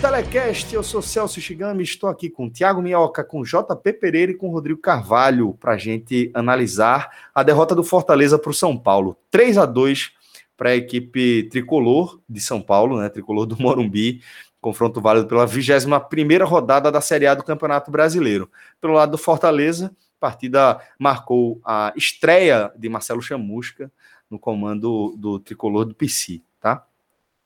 Telecast. Eu sou Celso Shigami, estou aqui com Tiago Minhoca, com JP Pereira e com Rodrigo Carvalho para a gente analisar a derrota do Fortaleza para o São Paulo. 3 a 2 para a equipe tricolor de São Paulo, né? Tricolor do Morumbi. Confronto válido pela 21 rodada da Série A do Campeonato Brasileiro. Pelo lado do Fortaleza, a partida marcou a estreia de Marcelo Chamusca no comando do tricolor do PC, tá?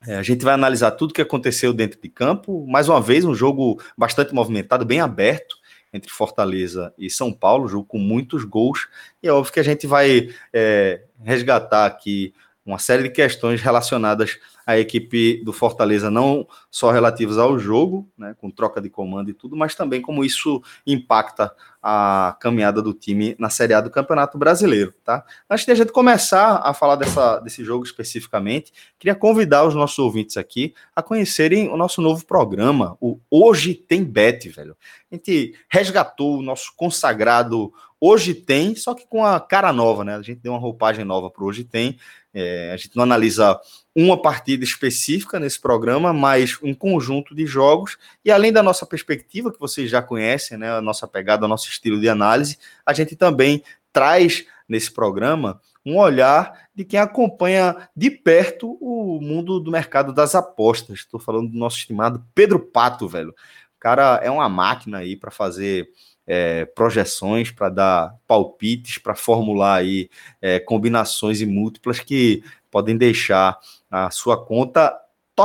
É, a gente vai analisar tudo o que aconteceu dentro de campo. Mais uma vez, um jogo bastante movimentado, bem aberto entre Fortaleza e São Paulo, jogo com muitos gols. E é óbvio que a gente vai é, resgatar aqui uma série de questões relacionadas à equipe do Fortaleza, não só relativas ao jogo, né, com troca de comando e tudo, mas também como isso impacta a caminhada do time na Série A do Campeonato Brasileiro, tá? Antes de a gente começar a falar dessa, desse jogo especificamente, queria convidar os nossos ouvintes aqui a conhecerem o nosso novo programa, o Hoje Tem Bet, velho. A gente resgatou o nosso consagrado Hoje Tem, só que com a cara nova, né? A gente deu uma roupagem nova para Hoje Tem. É, a gente não analisa uma partida específica nesse programa, mas um conjunto de jogos. E além da nossa perspectiva, que vocês já conhecem, né, a nossa pegada, o nosso estilo de análise, a gente também traz nesse programa um olhar de quem acompanha de perto o mundo do mercado das apostas. Estou falando do nosso estimado Pedro Pato, velho. O cara é uma máquina aí para fazer é, projeções, para dar palpites, para formular aí é, combinações e múltiplas que podem deixar a sua conta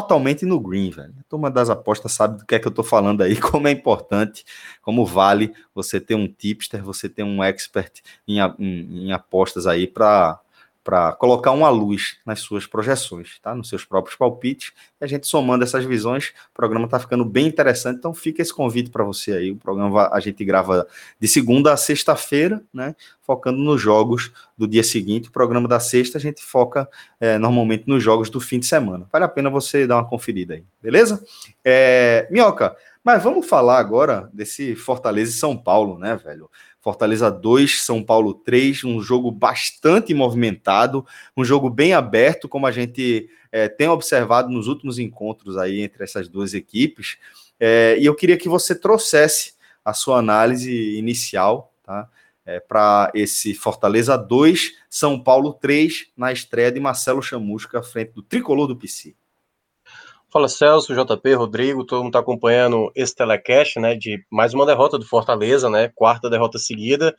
totalmente no green, velho. A turma das apostas sabe do que é que eu tô falando aí, como é importante, como vale você ter um tipster, você ter um expert em, em, em apostas aí para para colocar uma luz nas suas projeções, tá? Nos seus próprios palpites. E a gente somando essas visões, o programa está ficando bem interessante. Então fica esse convite para você aí. O programa a gente grava de segunda a sexta-feira, né? Focando nos jogos do dia seguinte. O programa da sexta a gente foca é, normalmente nos jogos do fim de semana. Vale a pena você dar uma conferida aí, beleza? É, Minhoca, mas vamos falar agora desse Fortaleza e São Paulo, né, velho? Fortaleza 2, São Paulo 3, um jogo bastante movimentado, um jogo bem aberto, como a gente é, tem observado nos últimos encontros aí entre essas duas equipes. É, e eu queria que você trouxesse a sua análise inicial, tá? É, para esse Fortaleza 2, São Paulo 3, na estreia de Marcelo Chamusca à frente do tricolor do PC. Fala Celso, JP, Rodrigo, todo mundo está acompanhando esse telecast, né, de mais uma derrota do Fortaleza, né, quarta derrota seguida,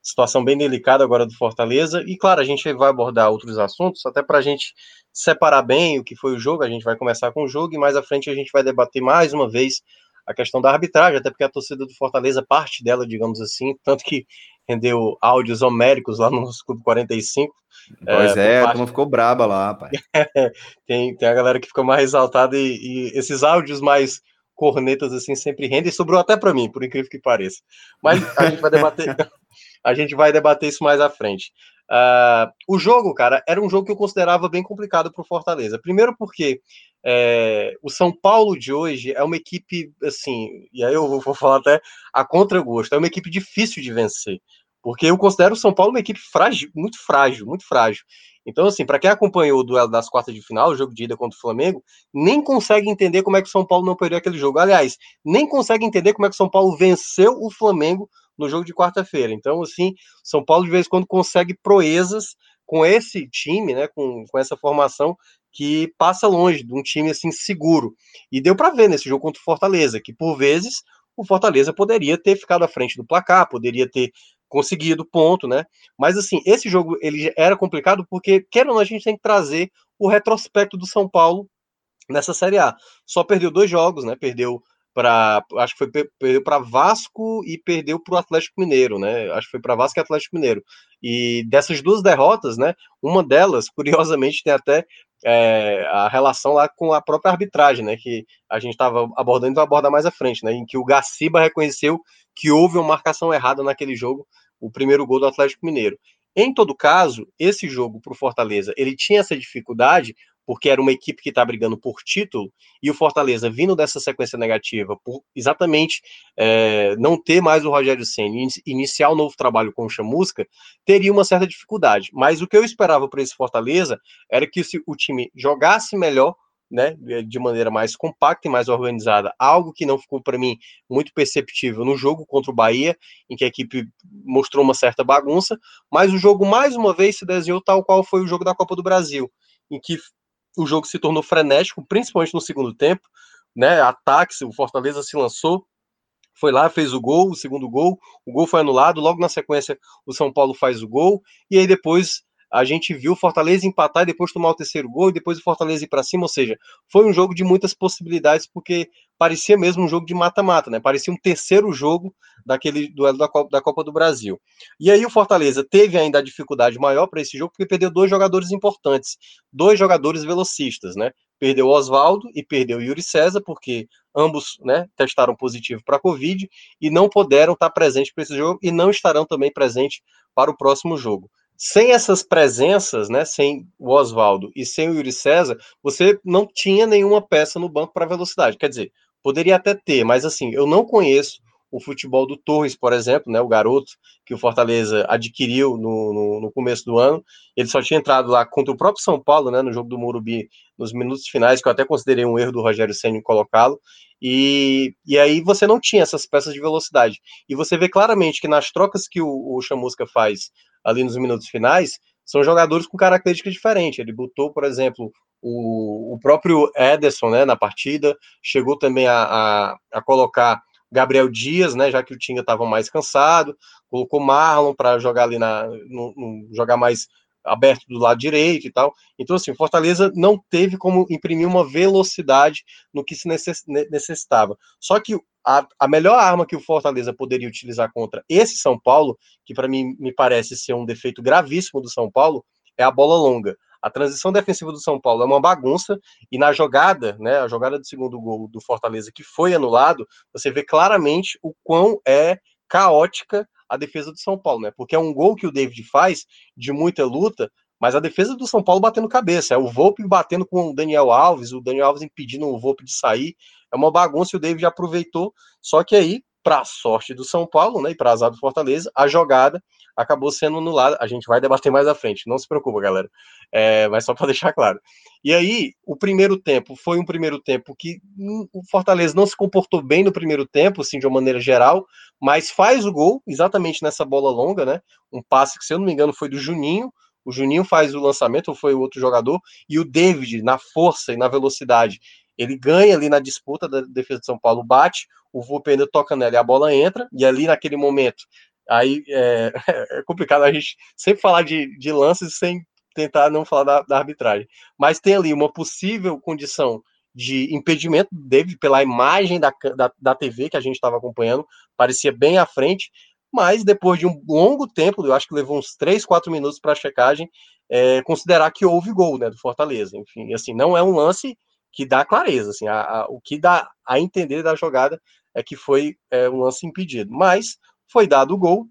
situação bem delicada agora do Fortaleza, e claro, a gente vai abordar outros assuntos, até para a gente separar bem o que foi o jogo, a gente vai começar com o jogo, e mais à frente a gente vai debater mais uma vez a questão da arbitragem, até porque a torcida do Fortaleza, parte dela, digamos assim, tanto que rendeu áudios homéricos lá no nosso Clube 45. Pois é, é parte... ficou braba lá, rapaz. tem, tem a galera que ficou mais exaltada e, e, esses áudios mais cornetas assim sempre rendem, sobrou até para mim, por incrível que pareça. Mas a gente vai debater, a gente vai debater isso mais à frente. Uh, o jogo, cara, era um jogo que eu considerava bem complicado para o Fortaleza. Primeiro porque é, o São Paulo de hoje é uma equipe, assim, e aí eu vou falar até a contragosto, é uma equipe difícil de vencer. Porque eu considero o São Paulo uma equipe frágil, muito frágil, muito frágil. Então, assim, para quem acompanhou o duelo das quartas de final, o jogo de ida contra o Flamengo, nem consegue entender como é que o São Paulo não perdeu aquele jogo. Aliás, nem consegue entender como é que o São Paulo venceu o Flamengo no jogo de quarta-feira. Então, assim, São Paulo de vez em quando consegue proezas com esse time, né, com, com essa formação que passa longe de um time assim seguro. E deu para ver nesse jogo contra o Fortaleza, que por vezes o Fortaleza poderia ter ficado à frente do placar, poderia ter conseguido, ponto, né? Mas assim, esse jogo ele era complicado porque, quer ou não, a gente tem que trazer o retrospecto do São Paulo nessa Série A. Só perdeu dois jogos, né? Perdeu para acho que foi perdeu para Vasco e perdeu para o Atlético Mineiro, né? Acho que foi para Vasco e Atlético Mineiro. E dessas duas derrotas, né? Uma delas, curiosamente, tem até é, a relação lá com a própria arbitragem, né? Que a gente estava abordando e vai abordar mais à frente, né? Em que o Gaciba reconheceu que houve uma marcação errada naquele jogo, o primeiro gol do Atlético Mineiro. Em todo caso, esse jogo para o Fortaleza, ele tinha essa dificuldade porque era uma equipe que está brigando por título, e o Fortaleza vindo dessa sequência negativa, por exatamente é, não ter mais o Rogério Senna iniciar o um novo trabalho com o Chamusca, teria uma certa dificuldade. Mas o que eu esperava para esse Fortaleza era que o time jogasse melhor, né, de maneira mais compacta e mais organizada, algo que não ficou para mim muito perceptível no jogo contra o Bahia, em que a equipe mostrou uma certa bagunça, mas o jogo mais uma vez se desenhou tal qual foi o jogo da Copa do Brasil, em que o jogo se tornou frenético, principalmente no segundo tempo, né? O Fortaleza se lançou, foi lá, fez o gol, o segundo gol, o gol foi anulado, logo na sequência o São Paulo faz o gol, e aí depois a gente viu o Fortaleza empatar e depois tomar o terceiro gol e depois o Fortaleza ir para cima, ou seja, foi um jogo de muitas possibilidades porque parecia mesmo um jogo de mata-mata, né? Parecia um terceiro jogo daquele duelo da Copa, da Copa do Brasil. E aí o Fortaleza teve ainda a dificuldade maior para esse jogo porque perdeu dois jogadores importantes, dois jogadores velocistas, né? Perdeu o Oswaldo e perdeu o Yuri César porque ambos, né, testaram positivo para a Covid e não puderam estar presentes para esse jogo e não estarão também presentes para o próximo jogo. Sem essas presenças, né, sem o Oswaldo e sem o Yuri César, você não tinha nenhuma peça no banco para velocidade. Quer dizer, poderia até ter, mas assim, eu não conheço o futebol do Torres, por exemplo, né, o garoto que o Fortaleza adquiriu no, no, no, começo do ano. Ele só tinha entrado lá contra o próprio São Paulo, né, no jogo do Morumbi, nos minutos finais, que eu até considerei um erro do Rogério Senna colocá-lo. E, e aí você não tinha essas peças de velocidade. E você vê claramente que nas trocas que o, o Chamusca faz ali nos minutos finais, são jogadores com características diferentes. Ele botou, por exemplo, o, o próprio Ederson né, na partida, chegou também a, a, a colocar Gabriel Dias, né, já que o Tinga estava mais cansado, colocou Marlon para jogar ali na no, no, jogar mais aberto do lado direito e tal. Então, assim, Fortaleza não teve como imprimir uma velocidade no que se necessitava. Só que a, a melhor arma que o Fortaleza poderia utilizar contra esse São Paulo, que para mim me parece ser um defeito gravíssimo do São Paulo, é a bola longa. A transição defensiva do São Paulo é uma bagunça e na jogada, né, a jogada do segundo gol do Fortaleza que foi anulado, você vê claramente o quão é caótica a defesa do São Paulo, né? Porque é um gol que o David faz de muita luta, mas a defesa do São Paulo batendo cabeça, é o Volpe batendo com o Daniel Alves, o Daniel Alves impedindo o Volpe de sair, é uma bagunça e o David aproveitou, só que aí, para sorte do São Paulo, né, e para azar do Fortaleza, a jogada acabou sendo anulada. A gente vai debater mais à frente, não se preocupa, galera. É, mas só para deixar claro. E aí, o primeiro tempo foi um primeiro tempo que o Fortaleza não se comportou bem no primeiro tempo, assim, de uma maneira geral, mas faz o gol exatamente nessa bola longa, né? Um passe que, se eu não me engano, foi do Juninho. O Juninho faz o lançamento, ou foi o outro jogador, e o David, na força e na velocidade, ele ganha ali na disputa da defesa de São Paulo, bate, o Volpe toca nela e a bola entra, e ali naquele momento, aí é, é complicado a gente sempre falar de, de lances sem tentar não falar da, da, arbitragem. Mas tem ali uma possível condição de impedimento dele pela imagem da, da, da TV que a gente estava acompanhando, parecia bem à frente, mas depois de um longo tempo, eu acho que levou uns 3, 4 minutos para a checagem, é, considerar que houve gol né, do Fortaleza. Enfim, assim, não é um lance que dá clareza. Assim, a, a, o que dá a entender da jogada é que foi é, um lance impedido. Mas foi dado o gol,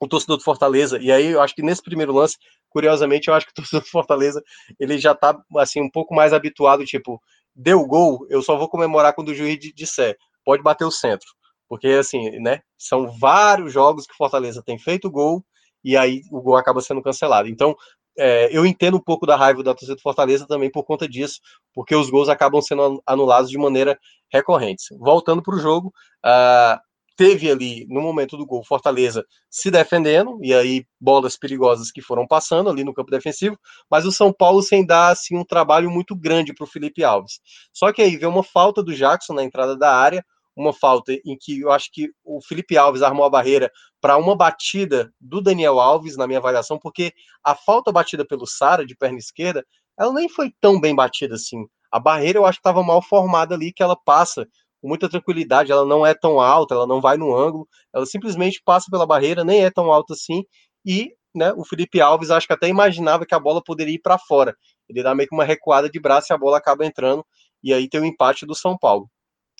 o torcedor do Fortaleza, e aí eu acho que nesse primeiro lance, curiosamente, eu acho que o torcedor do Fortaleza ele já tá assim um pouco mais habituado, tipo, deu gol, eu só vou comemorar quando o juiz disser, pode bater o centro. Porque assim, né, são vários jogos que o Fortaleza tem feito gol e aí o gol acaba sendo cancelado. Então, é, eu entendo um pouco da raiva da torcida do Fortaleza também por conta disso, porque os gols acabam sendo anulados de maneira recorrente. Voltando para o jogo, uh, teve ali, no momento do gol, Fortaleza se defendendo, e aí bolas perigosas que foram passando ali no campo defensivo, mas o São Paulo sem dar assim, um trabalho muito grande para o Felipe Alves. Só que aí vê uma falta do Jackson na entrada da área, uma falta em que eu acho que o Felipe Alves armou a barreira para uma batida do Daniel Alves, na minha avaliação, porque a falta batida pelo Sara de perna esquerda, ela nem foi tão bem batida assim. A barreira eu acho que estava mal formada ali, que ela passa com muita tranquilidade, ela não é tão alta, ela não vai no ângulo, ela simplesmente passa pela barreira, nem é tão alta assim, e né, o Felipe Alves acho que até imaginava que a bola poderia ir para fora. Ele dá meio que uma recuada de braço e a bola acaba entrando, e aí tem o empate do São Paulo.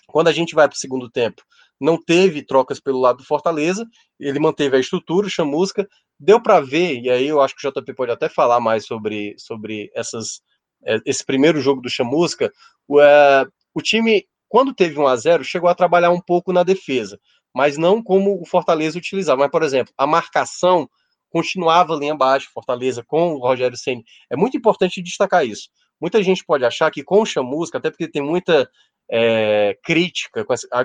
Quando a gente vai para o segundo tempo, não teve trocas pelo lado do Fortaleza, ele manteve a estrutura, o chamusca, deu para ver, e aí eu acho que o JP pode até falar mais sobre, sobre essas, é, esse primeiro jogo do chamusca, o, é, o time, quando teve 1 a 0 chegou a trabalhar um pouco na defesa, mas não como o Fortaleza utilizava. Mas, por exemplo, a marcação continuava ali embaixo, Fortaleza com o Rogério Senna. É muito importante destacar isso. Muita gente pode achar que com o Chamusca, até porque tem muita é, crítica,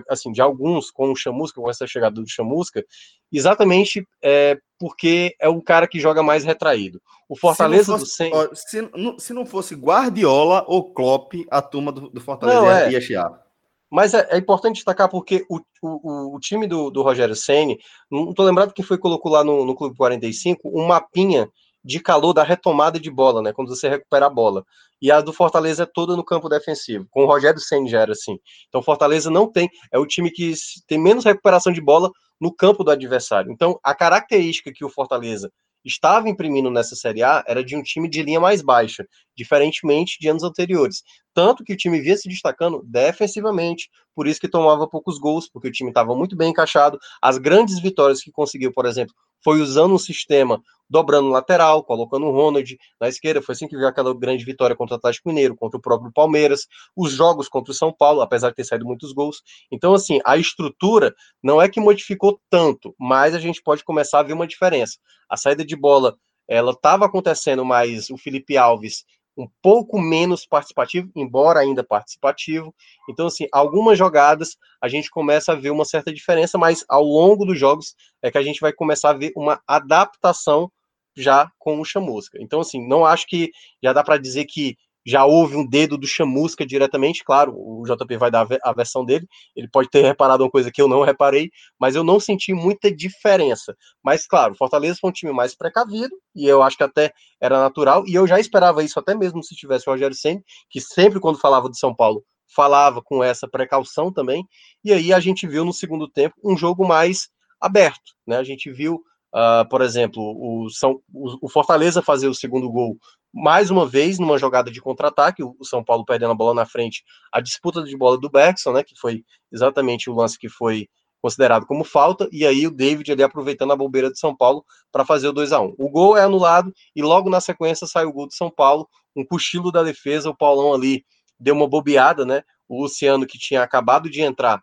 assim, de alguns com o Chamusca, com essa chegada do Chamusca, exatamente é, porque é o cara que joga mais retraído. O Fortaleza fosse, do Sen... se, se, não fosse Guardiola ou Klopp, a turma do, do Fortaleza não, é. ia chiar. Mas é, é, importante destacar porque o, o, o time do, do Rogério Senni, não estou lembrado que foi colocou lá no, no Clube 45 um mapinha de calor da retomada de bola, né? Quando você recupera a bola. E a do Fortaleza é toda no campo defensivo. Com o Rogério Senni já era assim. Então Fortaleza não tem, é o time que tem menos recuperação de bola no campo do adversário. Então a característica que o Fortaleza estava imprimindo nessa Série A era de um time de linha mais baixa, diferentemente de anos anteriores. Tanto que o time via se destacando defensivamente, por isso que tomava poucos gols, porque o time estava muito bem encaixado. As grandes vitórias que conseguiu, por exemplo, foi usando um sistema dobrando lateral, colocando o Ronald na esquerda. Foi assim que viu aquela grande vitória contra o Atlético Mineiro, contra o próprio Palmeiras, os jogos contra o São Paulo, apesar de ter saído muitos gols. Então, assim, a estrutura não é que modificou tanto, mas a gente pode começar a ver uma diferença. A saída de bola, ela estava acontecendo, mas o Felipe Alves um pouco menos participativo, embora ainda participativo. Então, assim, algumas jogadas a gente começa a ver uma certa diferença, mas ao longo dos jogos é que a gente vai começar a ver uma adaptação já com o Chamusca. Então, assim, não acho que já dá para dizer que já houve um dedo do Chamusca diretamente, claro, o JP vai dar a versão dele, ele pode ter reparado uma coisa que eu não reparei, mas eu não senti muita diferença. Mas, claro, Fortaleza foi um time mais precavido, e eu acho que até era natural, e eu já esperava isso até mesmo se tivesse o Rogério Senna, que sempre quando falava de São Paulo, falava com essa precaução também, e aí a gente viu no segundo tempo um jogo mais aberto, né? A gente viu Uh, por exemplo, o, São, o, Fortaleza fazer o segundo gol mais uma vez numa jogada de contra-ataque, o, São Paulo perdendo a bola na frente, a disputa de bola do Bergson, né, que foi exatamente o lance que foi considerado como falta, e aí o David ali aproveitando a bobeira de São Paulo para fazer o 2 a 1 O gol é anulado e logo na sequência sai o gol de São Paulo, um cochilo da defesa, o Paulão ali deu uma bobeada, né? O Luciano que tinha acabado de entrar,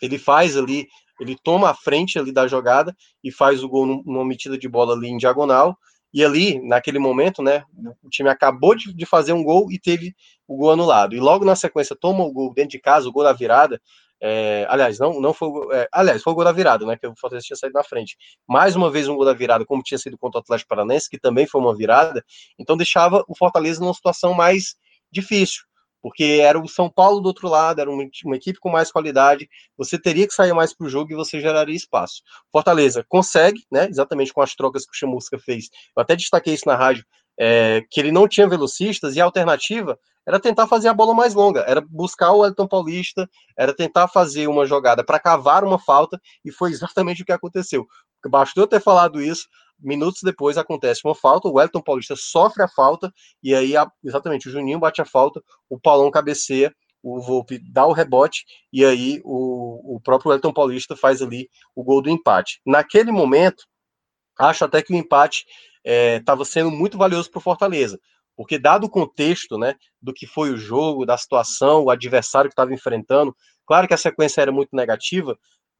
ele faz ali ele toma a frente ali da jogada e faz o gol numa metida de bola ali em diagonal. E ali, naquele momento, né, o time acabou de, de fazer um gol e teve o gol anulado. E logo na sequência toma o gol dentro de casa, o gol da virada. É, aliás, não, não foi, é, aliás, foi o gol da virada, né? Que o Fortaleza tinha saído na frente. Mais uma vez um gol da virada, como tinha sido contra o Atlético Paranaense, que também foi uma virada. Então deixava o Fortaleza numa situação mais difícil porque era o São Paulo do outro lado, era uma, uma equipe com mais qualidade, você teria que sair mais para o jogo e você geraria espaço. Fortaleza consegue, né, exatamente com as trocas que o Chamusca fez, eu até destaquei isso na rádio, é, que ele não tinha velocistas e a alternativa era tentar fazer a bola mais longa, era buscar o Elton Paulista, era tentar fazer uma jogada para cavar uma falta, e foi exatamente o que aconteceu. Bastou eu ter falado isso, minutos depois acontece uma falta, o Wellington Paulista sofre a falta, e aí exatamente o Juninho bate a falta, o Paulão cabeceia, o Volpe dá o rebote, e aí o, o próprio Wellington Paulista faz ali o gol do empate. Naquele momento, acho até que o empate estava é, sendo muito valioso para o Fortaleza, porque dado o contexto né, do que foi o jogo, da situação, o adversário que estava enfrentando, claro que a sequência era muito negativa,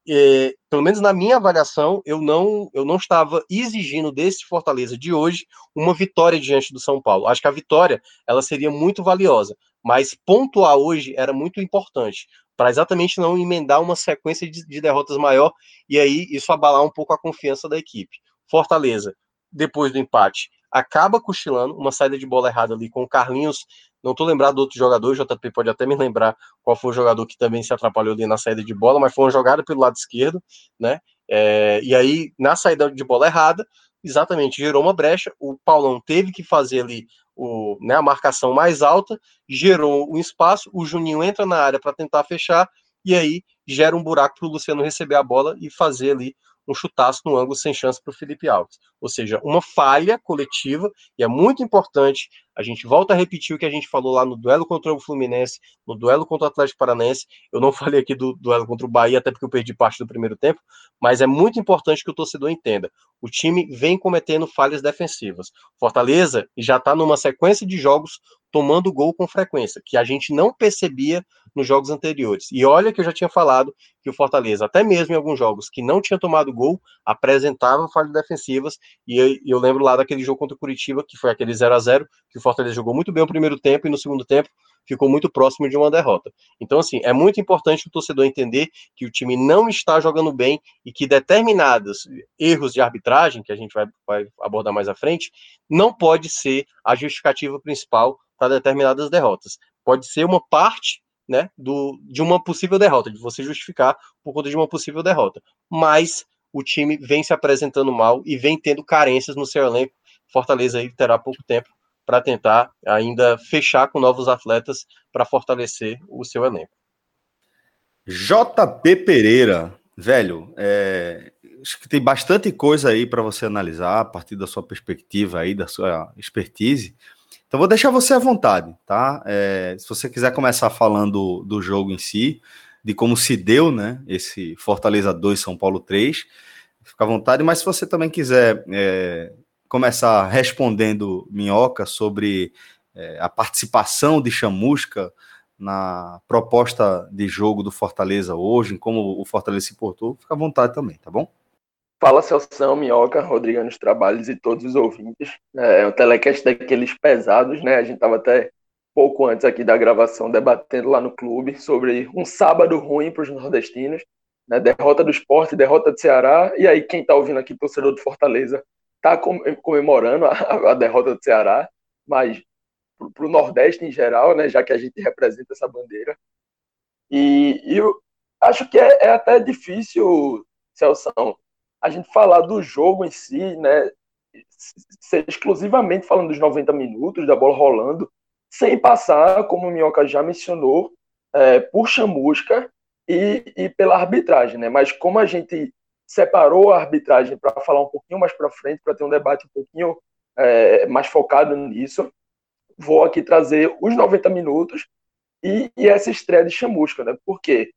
é, pelo menos na minha avaliação, eu não, eu não estava exigindo desse Fortaleza de hoje uma vitória diante do São Paulo. Acho que a vitória ela seria muito valiosa, mas pontuar hoje era muito importante para exatamente não emendar uma sequência de, de derrotas maior e aí isso abalar um pouco a confiança da equipe. Fortaleza, depois do empate, acaba cochilando, uma saída de bola errada ali com o Carlinhos Não estou lembrado do outro jogador, o JP pode até me lembrar qual foi o jogador que também se atrapalhou ali na saída de bola, mas foi uma jogada pelo lado esquerdo, né? É, e aí, na saída de bola errada, exatamente, gerou uma brecha. O Paulão teve que fazer ali o, né, a marcação mais alta, gerou um espaço, o Juninho entra na área para tentar fechar, e aí gera um buraco para o Luciano receber a bola e fazer ali um chutaço no ângulo sem chance para o Felipe Alves. Ou seja, uma falha coletiva, e é muito importante, a gente volta a repetir o que a gente falou lá no duelo contra o Fluminense, no duelo contra o Atlético Paranaense. Eu não falei aqui do duelo contra o Bahia, até porque eu perdi parte do primeiro tempo, mas é muito importante que o torcedor entenda. O time vem cometendo falhas defensivas. Fortaleza já está numa sequência de jogos tomando gol com frequência, que a gente não percebia nos jogos anteriores. E olha que eu já tinha falado que o Fortaleza, até mesmo em alguns jogos que não tinha tomado gol, apresentava falhas defensivas. E eu, eu lembro lá daquele jogo contra o Curitiba, que foi aquele 0 a 0 que o Fortaleza jogou muito bem o primeiro tempo e no segundo tempo ficou muito próximo de uma derrota. Então, assim, é muito importante o torcedor entender que o time não está jogando bem e que determinados erros de arbitragem, que a gente vai, vai abordar mais à frente, não pode ser a justificativa principal para determinadas derrotas. Pode ser uma parte né, do, de uma possível derrota, de você justificar por conta de uma possível derrota. Mas o time vem se apresentando mal e vem tendo carências no seu elenco. Fortaleza aí terá pouco tempo para tentar ainda fechar com novos atletas para fortalecer o seu elenco. JP Pereira, velho, é, acho que tem bastante coisa aí para você analisar a partir da sua perspectiva aí, da sua expertise. Então vou deixar você à vontade, tá? É, se você quiser começar falando do jogo em si, de como se deu, né? Esse Fortaleza 2, São Paulo 3, fica à vontade. Mas se você também quiser é, começar respondendo Minhoca sobre é, a participação de Chamusca na proposta de jogo do Fortaleza hoje, em como o Fortaleza se portou, fica à vontade também, tá bom? Fala Celção, Minhoca, Rodrigo nos trabalhos e todos os ouvintes. É, é um telecast daqueles pesados, né? A gente estava até pouco antes aqui da gravação debatendo lá no clube sobre um sábado ruim para os nordestinos, né? Derrota do esporte, derrota do Ceará. E aí, quem está ouvindo aqui, torcedor do Fortaleza, está comemorando a, a, derrota do Ceará, mas para o Nordeste em geral, né? Já que a gente representa essa bandeira. E, e eu acho que é, é até difícil, Celção, a gente falar do jogo em si, né, ser exclusivamente falando dos 90 minutos, da bola rolando, sem passar, como o Minhoca já mencionou, é, por chamusca e, e, pela arbitragem, né? Mas como a gente separou a arbitragem para falar um pouquinho mais para frente, para ter um debate um pouquinho é, mais focado nisso, vou aqui trazer os 90 minutos e, e essa estreia de chamusca, né? Porque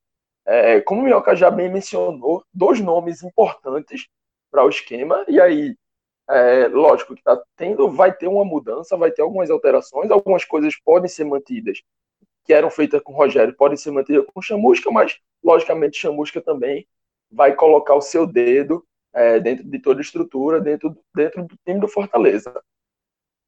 é, como o Minhoca já bem mencionou, dois nomes importantes para o esquema, e aí, é, lógico que tá tendo, vai ter uma mudança, vai ter algumas alterações, algumas coisas podem ser mantidas, que eram feitas com o Rogério, podem ser mantidas com Chamusca, mas, logicamente, Chamusca também vai colocar o seu dedo é, dentro de toda a estrutura, dentro, dentro do time do Fortaleza.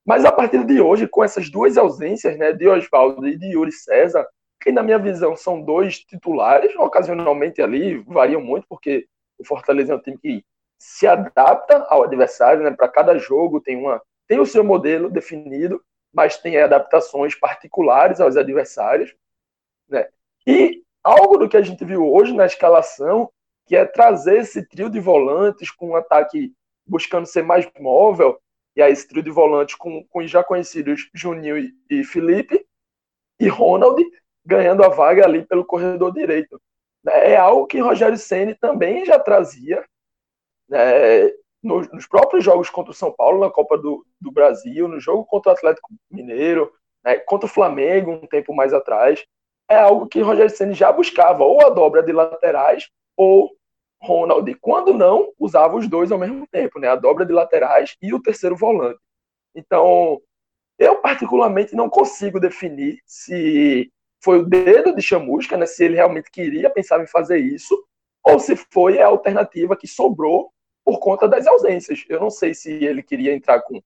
Mas a partir de hoje, com essas duas ausências, né, de Oswaldo e de Yuri César, que na minha visão são dois titulares, ocasionalmente ali, variam muito, porque o Fortaleza é um time que se adapta ao adversário, né? Para cada jogo tem uma tem o seu modelo definido, mas tem adaptações particulares aos adversários, né? E algo do que a gente viu hoje na escalação, que é trazer esse trio de volantes com um ataque buscando ser mais móvel, e aí esse trio de volantes com, com os já conhecidos Juninho e, e Felipe e Ronald, ganhando a vaga ali pelo corredor direito. É algo que Rogério Ceni também já trazia né, nos, nos, próprios jogos contra o São Paulo na Copa do, do Brasil, no jogo contra o Atlético Mineiro, né, contra o Flamengo um tempo mais atrás. É algo que Rogério Ceni já buscava, ou a dobra de laterais, ou Ronald, quando não, usava os dois ao mesmo tempo, né? A dobra de laterais e o terceiro volante. Então, eu particularmente não consigo definir se foi o dedo de chamusca, né, se ele realmente queria, pensava em fazer isso, ou se foi a alternativa que sobrou por conta das ausências. Eu não sei se ele queria entrar com,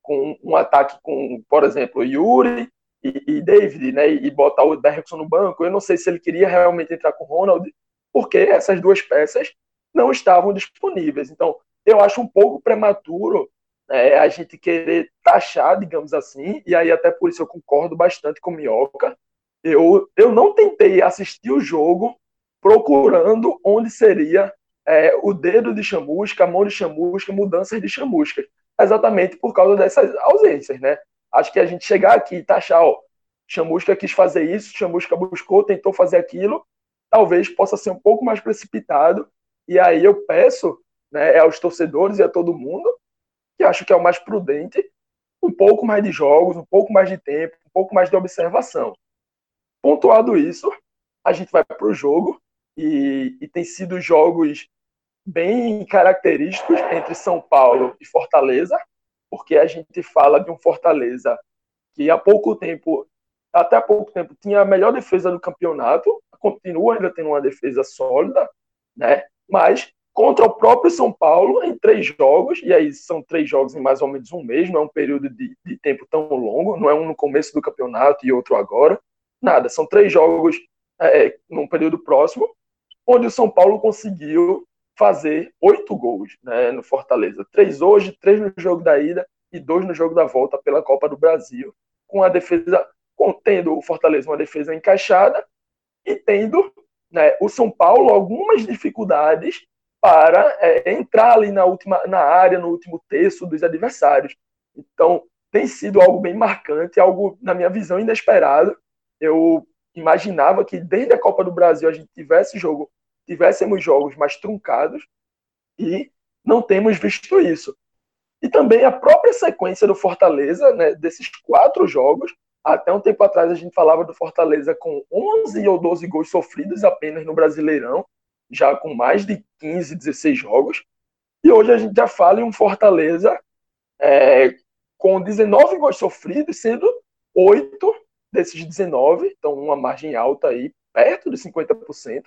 com um ataque com, por exemplo, Yuri e, e David, né, e botar o Derrickson no banco. Eu não sei se ele queria realmente entrar com Ronald, porque essas duas peças não estavam disponíveis. Então, eu acho um pouco prematuro é, a gente querer taxar, digamos assim, e aí até por isso eu concordo bastante com o Minhoca. Eu, eu não tentei assistir o jogo procurando onde seria é, o dedo de chamusca, a mão de chamusca, mudanças de chamusca, exatamente por causa dessas ausências, né? Acho que a gente chegar aqui e taxar, ó, chamusca quis fazer isso, chamusca buscou, tentou fazer aquilo, talvez possa ser um pouco mais precipitado, e aí eu peço né, aos torcedores e a todo mundo que acho que é o mais prudente, um pouco mais de jogos, um pouco mais de tempo, um pouco mais de observação. Pontuado isso, a gente vai para o jogo e, e tem sido jogos bem característicos entre São Paulo e Fortaleza, porque a gente fala de um Fortaleza que há pouco tempo, até há pouco tempo, tinha a melhor defesa do campeonato, continua ainda tendo uma defesa sólida, né? Mas contra o próprio São Paulo em três jogos, e aí são três jogos em mais ou menos um mês, não é um período de, de tempo tão longo, não é um no começo do campeonato e outro agora, nada, são três jogos é, num período próximo, onde o São Paulo conseguiu fazer oito gols né, no Fortaleza. Três hoje, três no jogo da ida e dois no jogo da volta pela Copa do Brasil, com a defesa, contendo o Fortaleza uma defesa encaixada e tendo né, o São Paulo algumas dificuldades para é, entrar ali na última na área, no último terço dos adversários. Então, tem sido algo bem marcante, algo, na minha visão, inesperado. Eu imaginava que desde a Copa do Brasil a gente tivesse jogo, tivéssemos jogos mais truncados e não temos visto isso. E também a própria sequência do Fortaleza, né, desses quatro jogos, até um tempo atrás a gente falava do Fortaleza com 11 ou 12 gols sofridos apenas no Brasileirão, já com mais de 15, 16 jogos. E hoje a gente já fala em um Fortaleza é, com 19 gols sofridos, sendo 8 desses 19, então uma margem alta aí, perto de 50%.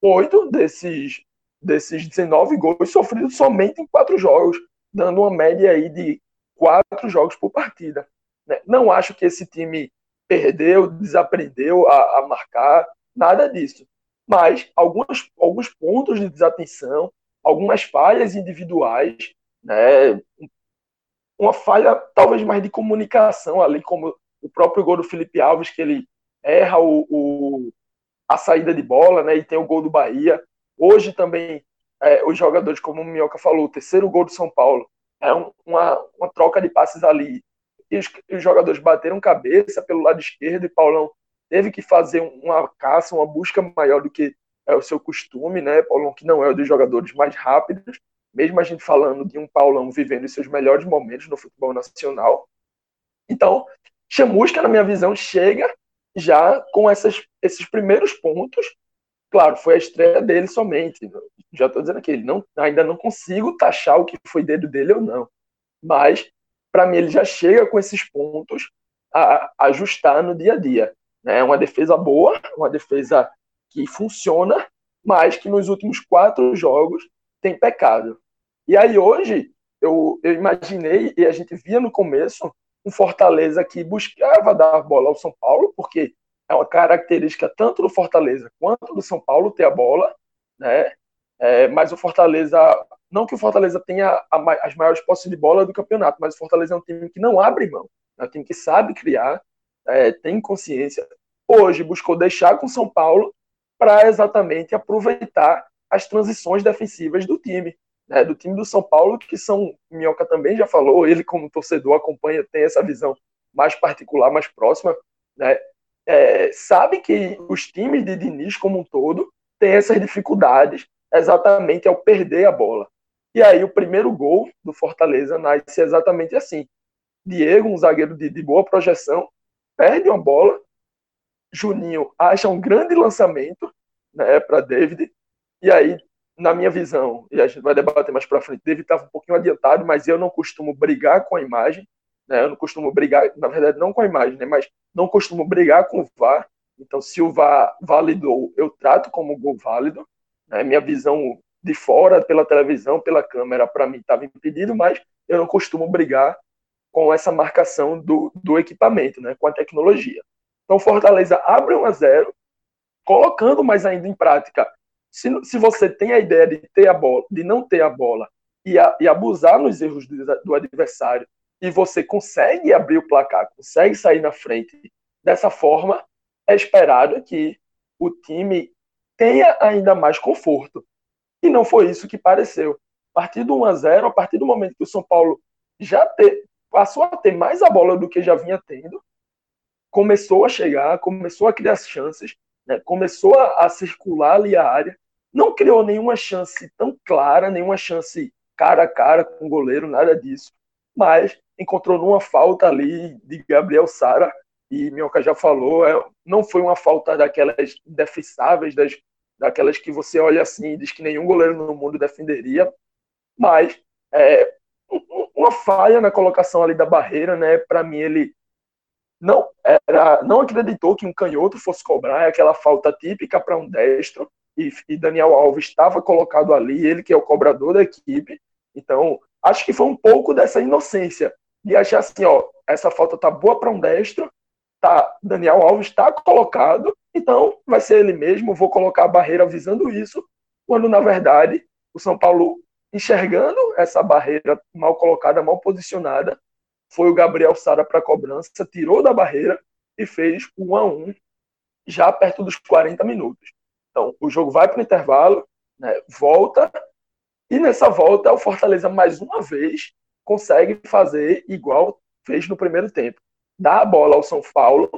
8 desses, desses 19 gols sofridos somente em 4 jogos, dando uma média aí de 4 jogos por partida. Né? Não acho que esse time perdeu, desaprendeu a, a marcar, nada disso mas alguns, alguns pontos de desatenção, algumas falhas individuais, né? uma falha talvez mais de comunicação ali, como o próprio gol do Felipe Alves, que ele erra o, o a saída de bola, né? E tem o gol do Bahia. Hoje também, é, os jogadores, como o Minhoca falou, o terceiro gol do São Paulo, é um, uma, uma troca de passes ali. E os, os, jogadores bateram cabeça pelo lado esquerdo e Paulão teve que fazer uma caça, uma busca maior do que é o seu costume, né? Paulão, que não é um dos jogadores mais rápidos, mesmo a gente falando de um Paulão vivendo os seus melhores momentos no futebol nacional. Então, Chamusca, na minha visão, chega já com essas, esses primeiros pontos. Claro, foi a estreia dele somente. Já estou dizendo aqui, ele não, ainda não consigo taxar o que foi dedo dele ou não. Mas, para mim, ele já chega com esses pontos a, a ajustar no dia a dia. É uma defesa boa, uma defesa que funciona, mas que nos últimos quatro jogos tem pecado. E aí hoje eu, eu imaginei, e a gente via no começo, um Fortaleza que buscava dar bola ao São Paulo, porque é uma característica tanto do Fortaleza quanto do São Paulo ter a bola, né? É, mas o Fortaleza, não que o Fortaleza tenha as maiores posses de bola do campeonato, mas o Fortaleza é um time que não abre mão, é um time que sabe criar, é, tem consciência. Hoje buscou deixar com São Paulo para exatamente aproveitar as transições defensivas do time, né, do time do São Paulo, que são, Minhoca também já falou, ele como torcedor acompanha, tem essa visão mais particular, mais próxima, né, é, sabe que os times de Diniz como um todo têm essas dificuldades exatamente ao perder a bola. E aí o primeiro gol do Fortaleza nasce exatamente assim. Diego, um zagueiro de, de boa projeção, perde uma bola. Juninho acha um grande lançamento né, para David. E aí, na minha visão, e a gente vai debater mais para frente, David estava um pouquinho adiantado, mas eu não costumo brigar com a imagem. Né, eu não costumo brigar, na verdade, não com a imagem, né, mas não costumo brigar com o VAR. Então, se o VAR validou, eu trato como gol válido. Né, minha visão de fora, pela televisão, pela câmera, para mim estava impedido, mas eu não costumo brigar com essa marcação do, do equipamento, né, com a tecnologia. Então, Fortaleza abre 1 a 0, colocando mais ainda em prática. Se, se você tem a ideia de ter a bola, de não ter a bola, e, a, e abusar nos erros do, do adversário, e você consegue abrir o placar, consegue sair na frente dessa forma, é esperado que o time tenha ainda mais conforto. E não foi isso que pareceu. A partir do 1 a 0 a partir do momento que o São Paulo já passou a ter mais a bola do que já vinha tendo, começou a chegar, começou a criar chances, né, começou a, a circular ali a área, não criou nenhuma chance tão clara, nenhuma chance cara a cara com o goleiro, nada disso, mas encontrou numa falta ali de Gabriel Sara, e Minhoca já falou, é, não foi uma falta daquelas indefensáveis, das, daquelas que você olha assim e diz que nenhum goleiro no mundo defenderia, mas é, uma falha na colocação ali da barreira, né? Para mim ele não era, não acreditou que um canhoto fosse cobrar, é aquela falta típica para um destro, e, e, Daniel Alves estava colocado ali, ele que é o cobrador da equipe. Então, acho que foi um pouco dessa inocência de achar assim, ó, essa falta tá boa para um destro, tá, Daniel Alves está colocado, então vai ser ele mesmo, vou colocar a barreira avisando isso, quando na verdade o São Paulo enxergando essa barreira mal colocada, mal posicionada, foi o Gabriel Sara para a cobrança, tirou da barreira e fez um a um já perto dos 40 minutos. Então, o jogo vai para o intervalo, né, volta, e nessa volta o Fortaleza mais uma vez consegue fazer igual fez no primeiro tempo. Dá a bola ao São Paulo,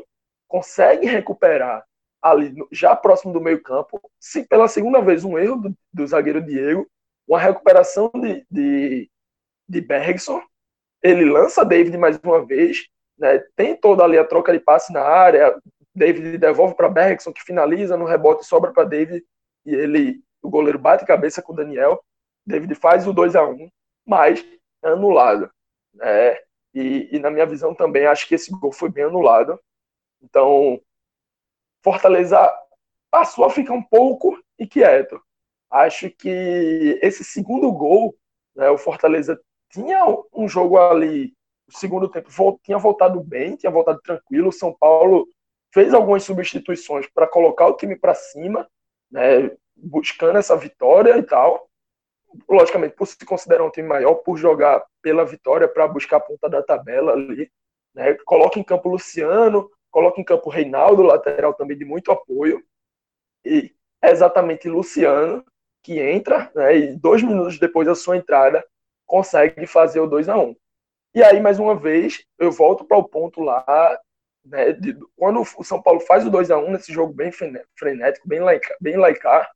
consegue recuperar ali já próximo do meio-campo, se pela segunda vez um erro do, do zagueiro Diego, uma recuperação de, de, de Bergson, ele lança David mais uma vez, né, tem toda ali a troca de passe na área, David devolve para Bergson, que finaliza no rebote, sobra para David, e ele, o goleiro bate cabeça com o Daniel, David faz o 2 a 1 mas é anulado. Né? E, e, na minha visão também acho que esse gol foi bem anulado. Então, Fortaleza passou a ficar um pouco inquieto. Acho que esse segundo gol, né, o Fortaleza tinha um jogo ali, o segundo tempo tinha voltado bem, tinha voltado tranquilo. O São Paulo fez algumas substituições para colocar o time para cima, né, buscando essa vitória e tal. Logicamente, por se considerar um time maior, por jogar pela vitória para buscar a ponta da tabela ali. Né, coloca em campo Luciano, coloca em campo Reinaldo, lateral também de muito apoio. E é exatamente Luciano que entra, né, e dois minutos depois da sua entrada, consegue fazer o 2 a 1 E aí, mais uma vez, eu volto para o ponto lá, né, de, quando o São Paulo faz o 2 a 1 nesse jogo bem frenético, bem laicar, bem laicar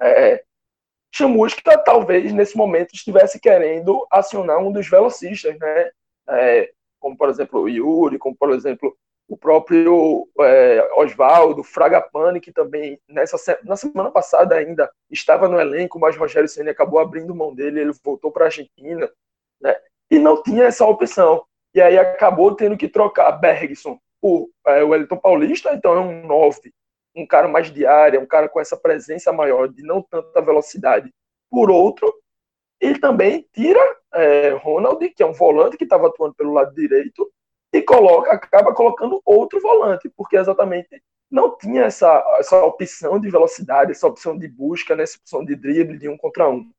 é, Chamusca talvez nesse momento estivesse querendo acionar um dos velocistas, né? É, como por exemplo o Yuri, como por exemplo o próprio é, Oswaldo, Fragapane, que também nessa na semana passada ainda estava no elenco, mas Rogério Senna acabou abrindo mão dele, ele voltou para a Argentina, né? E não tinha essa opção. E aí acabou tendo que trocar Bergson por é, Wellington Paulista, então é um 9, um cara mais de área, um cara com essa presença maior, de não tanta velocidade, por outro, e também tira é, Ronald, que é um volante que estava atuando pelo lado direito, e coloca, acaba colocando outro volante, porque exatamente não tinha essa, essa opção de velocidade, essa opção de busca, né, essa opção de drible de um contra um.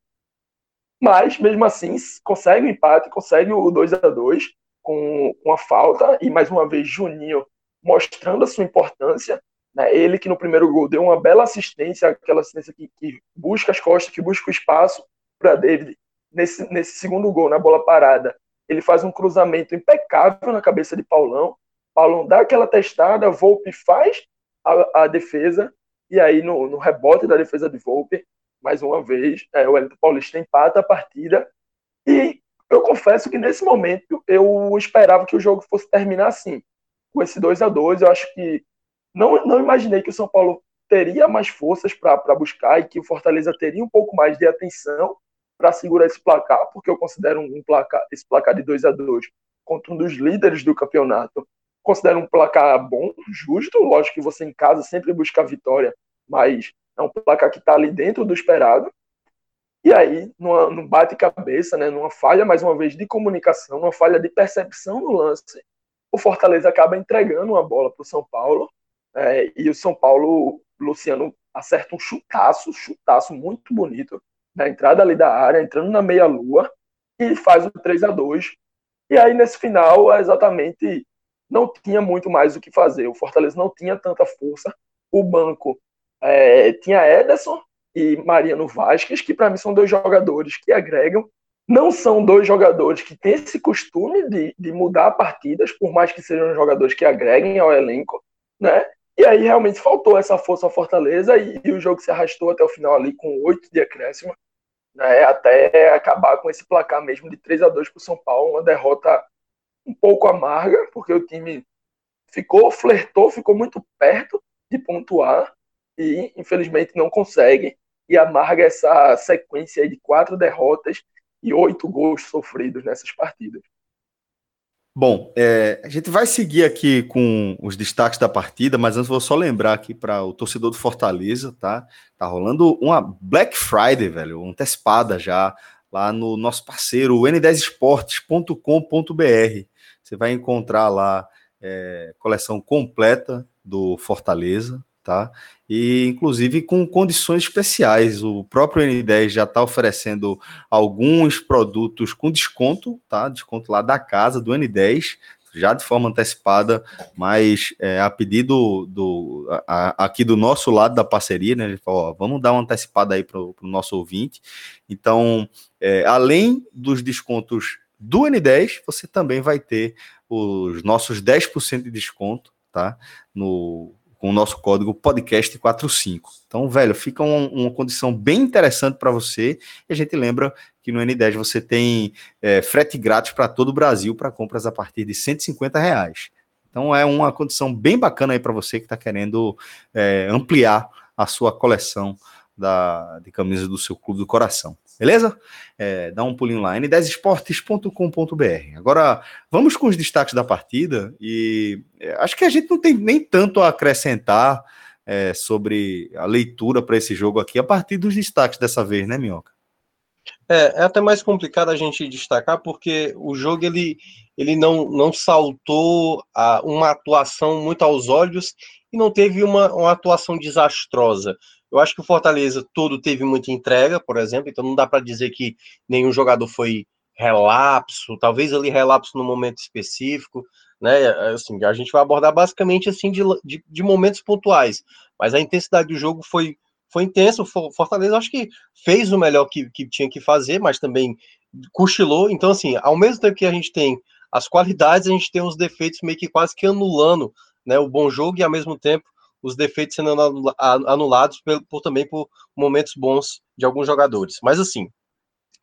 Mas, mesmo assim, consegue o empate, consegue o 2 a 2 com, com a falta, e mais uma vez Juninho mostrando a sua importância. Né, ele que no primeiro gol deu uma bela assistência, aquela assistência que, que busca as costas, que busca o espaço para David. Nesse, nesse segundo gol, na bola parada, ele faz um cruzamento impecável na cabeça de Paulão. Paulão dá aquela testada, Volpe faz a, a defesa, e aí no, no, rebote da defesa de Volpe, mais uma vez, é, o Wellington Paulista empata a partida. E eu confesso que nesse momento eu esperava que o jogo fosse terminar assim, com esse 2 a 2 Eu acho que não, não imaginei que o São Paulo teria mais forças para buscar e que o Fortaleza teria um pouco mais de atenção para segurar esse placar, porque eu considero um placar, esse placar de 2 a 2 contra um dos líderes do campeonato. Considero um placar bom, justo. Lógico que você em casa sempre busca a vitória, mas é um placar que está ali dentro do esperado. E aí, numa, num bate-cabeça, né, numa falha, mais uma vez, de comunicação, uma falha de percepção no lance, o Fortaleza acaba entregando uma bola para o São Paulo. É, e o São Paulo, Luciano, acerta um chutaço, chutaço muito bonito na entrada ali da área, entrando na meia-lua, e faz o 3 a 2 E aí, nesse final, é exatamente não tinha muito mais o que fazer. O Fortaleza não tinha tanta força. O banco é, tinha Ederson e Mariano Vasquez, que para mim são dois jogadores que agregam. Não são dois jogadores que têm esse costume de, de mudar partidas, por mais que sejam jogadores que agreguem ao elenco, né? E aí realmente faltou essa força ao Fortaleza e, e o jogo se arrastou até o final ali com oito de acréscimo, né? Até acabar com esse placar mesmo de 3 a 2 para o São Paulo, uma derrota um pouco amarga, porque o time ficou, flertou, ficou muito perto de pontuar e infelizmente não consegue. E amarga essa sequência de quatro derrotas e oito gols sofridos nessas partidas. Bom, é, a gente vai seguir aqui com os destaques da partida, mas antes vou só lembrar aqui para o torcedor do Fortaleza, tá? Tá rolando uma Black Friday, velho, antecipada já lá no nosso parceiro, n10esportes.com.br. Você vai encontrar lá é, coleção completa do Fortaleza, tá? E inclusive com condições especiais. O próprio N10 já está oferecendo alguns produtos com desconto, tá? Desconto lá da casa do N10, já de forma antecipada, mas é, a pedido do, a, aqui do nosso lado da parceria, né? Ele falou, ó, vamos dar uma antecipada aí para o nosso ouvinte. Então, é, além dos descontos do N10, você também vai ter os nossos 10% de desconto, tá? No, com o nosso código podcast45. Então, velho, fica uma, uma condição bem interessante para você. E a gente lembra que no N10 você tem é, frete grátis para todo o Brasil para compras a partir de 150 reais. Então é uma condição bem bacana aí para você que está querendo é, ampliar a sua coleção da, de camisas do seu clube do coração. Beleza? É, dá um pulinho lá, n10esportes.com.br. Agora, vamos com os destaques da partida e é, acho que a gente não tem nem tanto a acrescentar é, sobre a leitura para esse jogo aqui a partir dos destaques dessa vez, né, Minhoca? É, é até mais complicado a gente destacar porque o jogo ele, ele não, não saltou a, uma atuação muito aos olhos e não teve uma, uma atuação desastrosa. Eu acho que o Fortaleza todo teve muita entrega, por exemplo, então não dá para dizer que nenhum jogador foi relapso, talvez ali relapso no momento específico, né? Assim, a gente vai abordar basicamente assim de, de, de momentos pontuais, mas a intensidade do jogo foi foi intenso. O Fortaleza acho que fez o melhor que, que tinha que fazer, mas também cochilou. Então, assim, ao mesmo tempo que a gente tem as qualidades, a gente tem os defeitos meio que quase que anulando né, o bom jogo e ao mesmo tempo os defeitos sendo anulados por, por, também por momentos bons de alguns jogadores. Mas assim,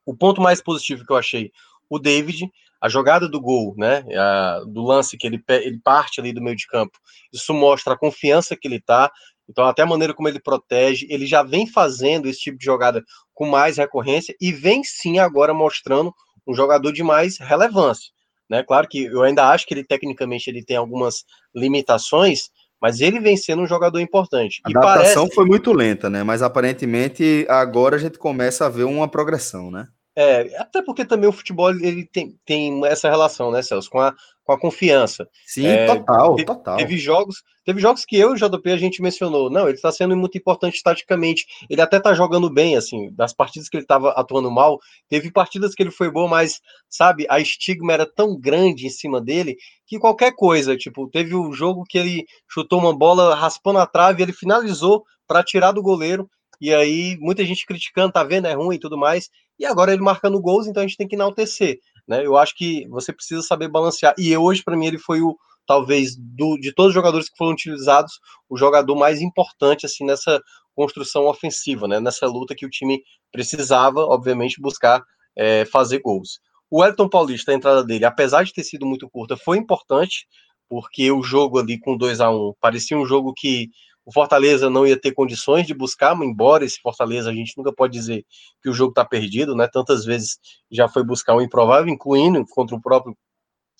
o ponto mais positivo que eu achei, o David, a jogada do gol, né, a, do lance que ele, ele parte ali do meio de campo, isso mostra a confiança que ele tá, então até a maneira como ele protege, ele já vem fazendo esse tipo de jogada com mais recorrência e vem sim agora mostrando um jogador de mais relevância, né, claro que eu ainda acho que ele tecnicamente ele tem algumas limitações, mas ele vem sendo um jogador importante. A e adaptação parece... foi muito lenta, né? Mas aparentemente agora a gente começa a ver uma progressão, né? É, até porque também o futebol ele tem, tem essa relação, né, Celso, com a, com a confiança. Sim, é, total, teve, total. Teve jogos, teve jogos que eu e o JP a gente mencionou. Não, ele está sendo muito importante taticamente. Ele até tá jogando bem, assim, das partidas que ele estava atuando mal, teve partidas que ele foi bom, mas, sabe, a estigma era tão grande em cima dele que qualquer coisa, tipo, teve o um jogo que ele chutou uma bola raspando a trave, ele finalizou para tirar do goleiro e aí, muita gente criticando, tá vendo, é ruim e tudo mais. E agora ele marcando gols, então a gente tem que enaltecer. Né? Eu acho que você precisa saber balancear. E hoje, para mim, ele foi o, talvez, do, de todos os jogadores que foram utilizados, o jogador mais importante, assim, nessa construção ofensiva, né? Nessa luta que o time precisava, obviamente, buscar é, fazer gols. O Elton Paulista, a entrada dele, apesar de ter sido muito curta, foi importante, porque o jogo ali com 2 a 1 um, parecia um jogo que o Fortaleza não ia ter condições de buscar, embora esse Fortaleza a gente nunca pode dizer que o jogo está perdido, né? Tantas vezes já foi buscar o improvável, incluindo contra o próprio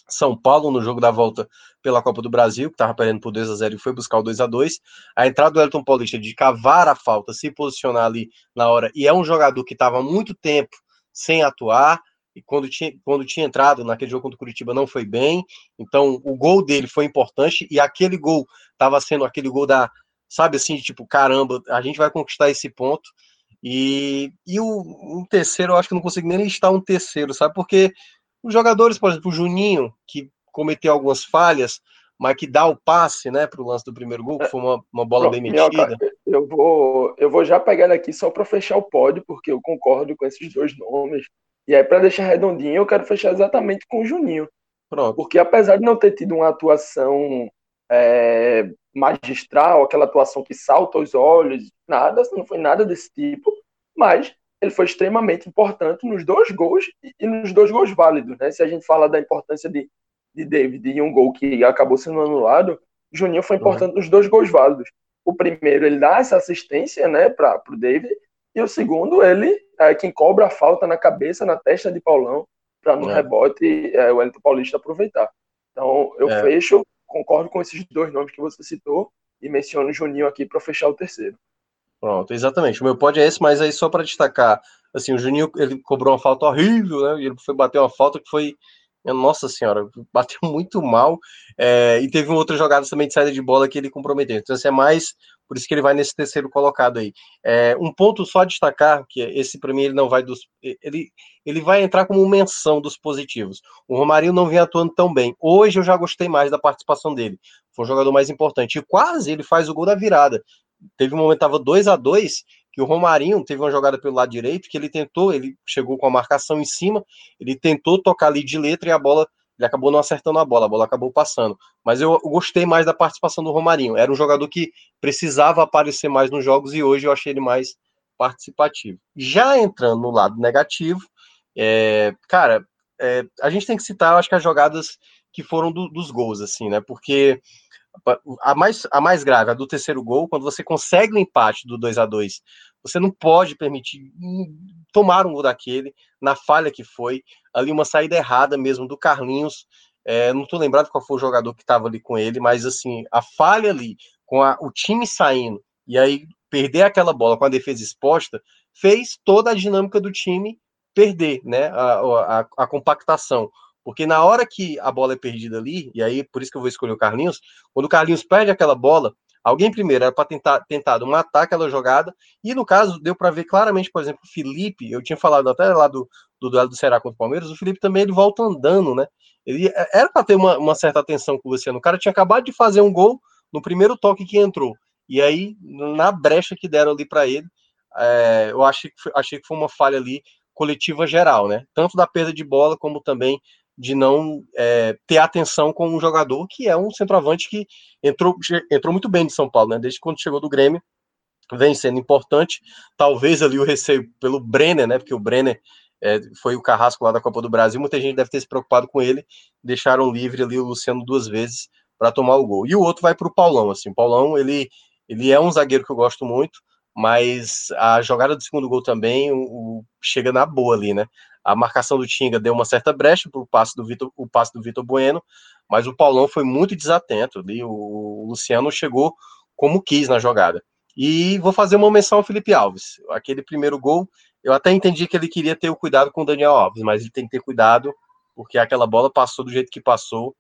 São Paulo no jogo da volta pela Copa do Brasil, que estava perdendo por 2 a 0 e foi buscar o 2 a 2 A entrada do Elton Paulista de cavar a falta, se posicionar ali na hora, e é um jogador que estava muito tempo sem atuar, e quando tinha, quando tinha entrado naquele jogo contra o Curitiba não foi bem, então o gol dele foi importante, e aquele gol estava sendo aquele gol da, sabe assim, tipo, caramba, a gente vai conquistar esse ponto. E, e o um terceiro, eu acho que não consigo nem listar um terceiro, sabe? Porque os jogadores, por exemplo, o Juninho, que cometeu algumas falhas, mas que dá o passe, né, para o lance do primeiro gol, que foi uma, uma bola bem metida. eu vou, eu vou já pegar aqui só para fechar o pódio, porque eu concordo com esses dois nomes. E aí, para deixar redondinho, eu quero fechar exatamente com o Juninho. Pronto. Porque apesar de não ter tido uma atuação é, magistral, aquela atuação que salta aos olhos, nada, não foi nada desse tipo, mas ele foi extremamente importante nos dois gols e nos dois gols válidos, né? Se a gente fala da importância de, de David e um gol que acabou sendo anulado, Juninho foi importante uhum. nos dois gols válidos. O primeiro, ele dá essa assistência, né, para o David, e o segundo, ele é quem cobra a falta na cabeça, na testa de Paulão, para no é. rebote é, o Elton Paulista aproveitar. Então, eu é. fecho, concordo com esses dois nomes que você citou e menciono o Juninho aqui para fechar o terceiro. Pronto, exatamente. O meu pódio é esse, mas aí só para destacar, assim, o Juninho ele cobrou uma falta horrível, né? E ele foi bater uma falta que foi nossa senhora, bateu muito mal. É, e teve um outro jogada também de saída de bola que ele comprometeu. Então, assim, é mais por isso que ele vai nesse terceiro colocado aí. É, um ponto só a destacar, que esse para mim ele não vai dos. Ele, ele vai entrar como menção dos positivos. O Romarinho não vem atuando tão bem. Hoje eu já gostei mais da participação dele. Foi um jogador mais importante. E quase ele faz o gol da virada. Teve um momento, tava 2 a 2 que o Romarinho teve uma jogada pelo lado direito, que ele tentou, ele chegou com a marcação em cima, ele tentou tocar ali de letra e a bola, ele acabou não acertando a bola, a bola acabou passando. Mas eu, gostei mais da participação do Romarinho. Era um jogador que precisava aparecer mais nos jogos e hoje eu achei ele mais participativo. Já entrando no lado negativo, é, cara, é, a gente tem que citar, acho que as jogadas que foram do, dos gols, assim, né? Porque a mais, a mais grave, a do terceiro gol, quando você consegue o empate do 2 a 2 você não pode permitir tomar um gol daquele, na falha que foi, ali uma saída errada mesmo do Carlinhos, é, não tô lembrado qual foi o jogador que estava ali com ele, mas assim, a falha ali, com a, o time saindo, e aí perder aquela bola com a defesa exposta, fez toda a dinâmica do time perder, né, a, a, a compactação. Porque na hora que a bola é perdida ali, e aí por isso que eu vou escolher o Carlinhos, quando o Carlinhos perde aquela bola, alguém primeiro era para tentar tentado matar aquela jogada, e no caso deu para ver claramente, por exemplo, o Felipe, eu tinha falado até lá do, do duelo do Ceará contra o Palmeiras, o Felipe também ele volta andando, né? Ele é, era para ter uma, uma, certa atenção com o Luciano. O cara tinha acabado de fazer um gol no primeiro toque que entrou. E aí, na brecha que deram ali para ele, é, eu achei achei que foi uma falha ali coletiva geral, né? Tanto da perda de bola como também de não é, ter atenção com um jogador que é um centroavante que entrou, entrou muito bem de São Paulo, né? Desde quando chegou do Grêmio, vem sendo importante. Talvez ali o receio pelo Brenner, né? Porque o Brenner é, foi o carrasco lá da Copa do Brasil, muita gente deve ter se preocupado com ele. Deixaram livre ali o Luciano duas vezes para tomar o gol. E o outro vai para o Paulão, assim. O Paulão, ele, ele é um zagueiro que eu gosto muito, mas a jogada do segundo gol também o, o, chega na boa ali, né? A marcação do Tinga deu uma certa brecha para o passe do Vitor, o passe do Vitor Bueno, mas o Paulão foi muito desatento. O, Luciano chegou como quis na jogada. E vou fazer uma menção ao Felipe Alves. Aquele primeiro gol, eu até entendi que ele queria ter o cuidado com o Daniel Alves, mas ele tem que ter cuidado, porque aquela bola passou do jeito que passou.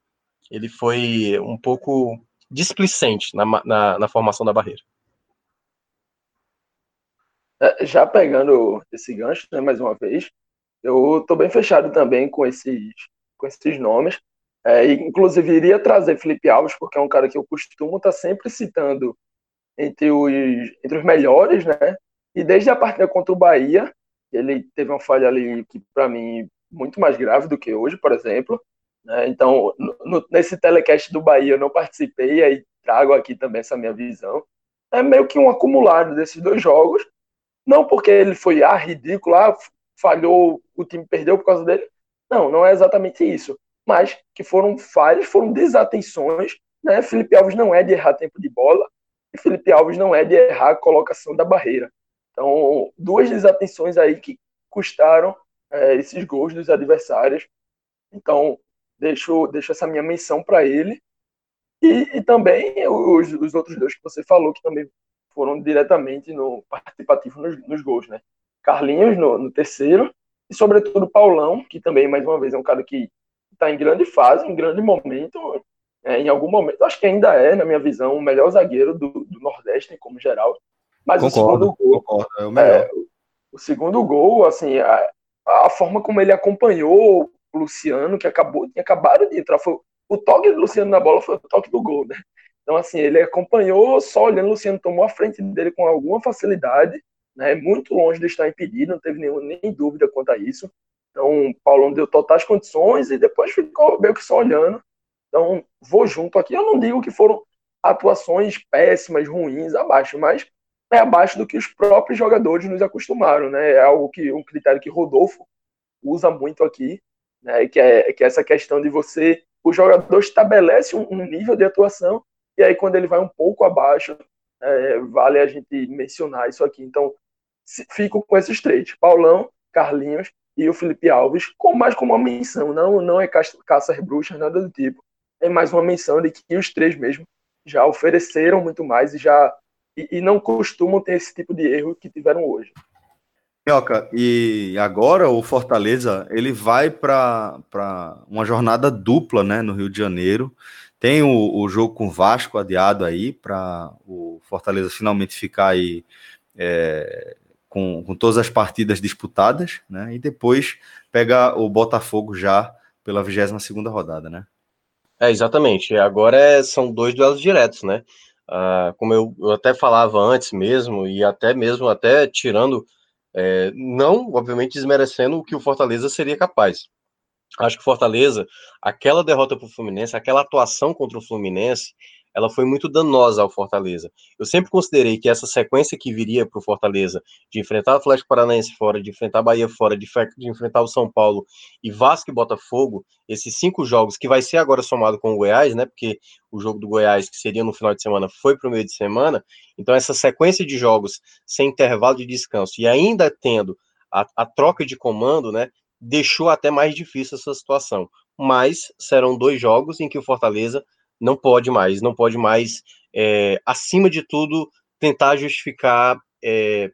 Ele foi um pouco displicente na, na, na formação da barreira. É, já pegando esse gancho, né, mais uma vez, eu estou bem fechado também com esses, com esses nomes. É, inclusive, iria trazer Felipe Alves, porque é um cara que eu costumo estar tá sempre citando entre os, entre os melhores, né? E desde a partida contra o Bahia, ele teve uma falha ali que, para mim, muito mais grave do que hoje, por exemplo. Né? Então, no, nesse telecast do Bahia eu não participei, aí trago aqui também essa minha visão. É meio que um acumulado desses dois jogos. Não porque ele foi ah, ridículo, ah, falhou, o time perdeu por causa dele. Não, não é exatamente isso. Mas que foram falhas, foram desatenções. Né? Felipe Alves não é de errar tempo de bola e Felipe Alves não é de errar a colocação da barreira. Então, duas desatenções aí que custaram é, esses gols dos adversários. Então, deixo, deixo essa minha menção para ele. E, e também os, os, outros dois que você falou, que também foram diretamente no participativo nos, nos gols, né? Carlinhos no, no terceiro, e sobretudo Paulão, que também, mais uma vez, é um cara que está em grande fase, em grande momento, é, em algum momento, acho que ainda é, na minha visão, o melhor zagueiro do, do Nordeste, como geral. Mas concordo, o segundo gol, concordo, é o melhor. É, O segundo gol, assim, a, a forma como ele acompanhou o Luciano, que acabou, tinha acabado de entrar, foi, o toque do Luciano na bola foi o toque do gol, né? Então, assim, ele acompanhou só olhando, o Luciano tomou a frente dele com alguma facilidade, né? Muito longe de estar impedido, não teve nenhum, nem dúvida quanto a isso. Então, o Paulão deu totais condições e depois ficou meio que só olhando. Então, vou junto aqui. Eu não digo que foram atuações péssimas, ruins, abaixo, mas é abaixo do que os próprios jogadores nos acostumaram, né? É algo que um critério que Rodolfo usa muito aqui, né? Que é, que é essa questão de você, o jogador estabelece um, um nível de atuação e aí quando ele vai um pouco abaixo, é, vale a gente mencionar isso aqui. Então, fico com esses três: Paulão, Carlinhos e o Felipe Alves, com mais como uma menção, não, não é caça, bruxas, nada do tipo. É mais uma menção de que os três mesmo já ofereceram muito mais e já e, e não costumam ter esse tipo de erro que tiveram hoje. Minhoca, e agora o Fortaleza ele vai para uma jornada dupla né, no Rio de Janeiro. Tem o, o jogo com o Vasco adiado aí para o Fortaleza finalmente ficar aí é, com, com todas as partidas disputadas, né? E depois pega o Botafogo já pela 22 segunda rodada, né? É, exatamente. Agora é, são dois duelos diretos, né? Ah, como eu, eu, até falava antes mesmo, e até mesmo até tirando, é, não, obviamente, desmerecendo o que o Fortaleza seria capaz. Acho que Fortaleza, aquela derrota para o Fluminense, aquela atuação contra o Fluminense, ela foi muito danosa ao Fortaleza. Eu sempre considerei que essa sequência que viria para o Fortaleza, de enfrentar o Atlético Paranaense fora, de enfrentar a Bahia fora, de, de, enfrentar o São Paulo e Vasco e Botafogo, esses cinco jogos, que vai ser agora somado com o Goiás, né? Porque o jogo do Goiás, que seria no final de semana, foi para o meio de semana. Então, essa sequência de jogos sem intervalo de descanso e ainda tendo a, a troca de comando, né? Deixou até mais difícil essa situação. Mas serão dois jogos em que o Fortaleza não pode mais, não pode mais, é, acima de tudo, tentar justificar é,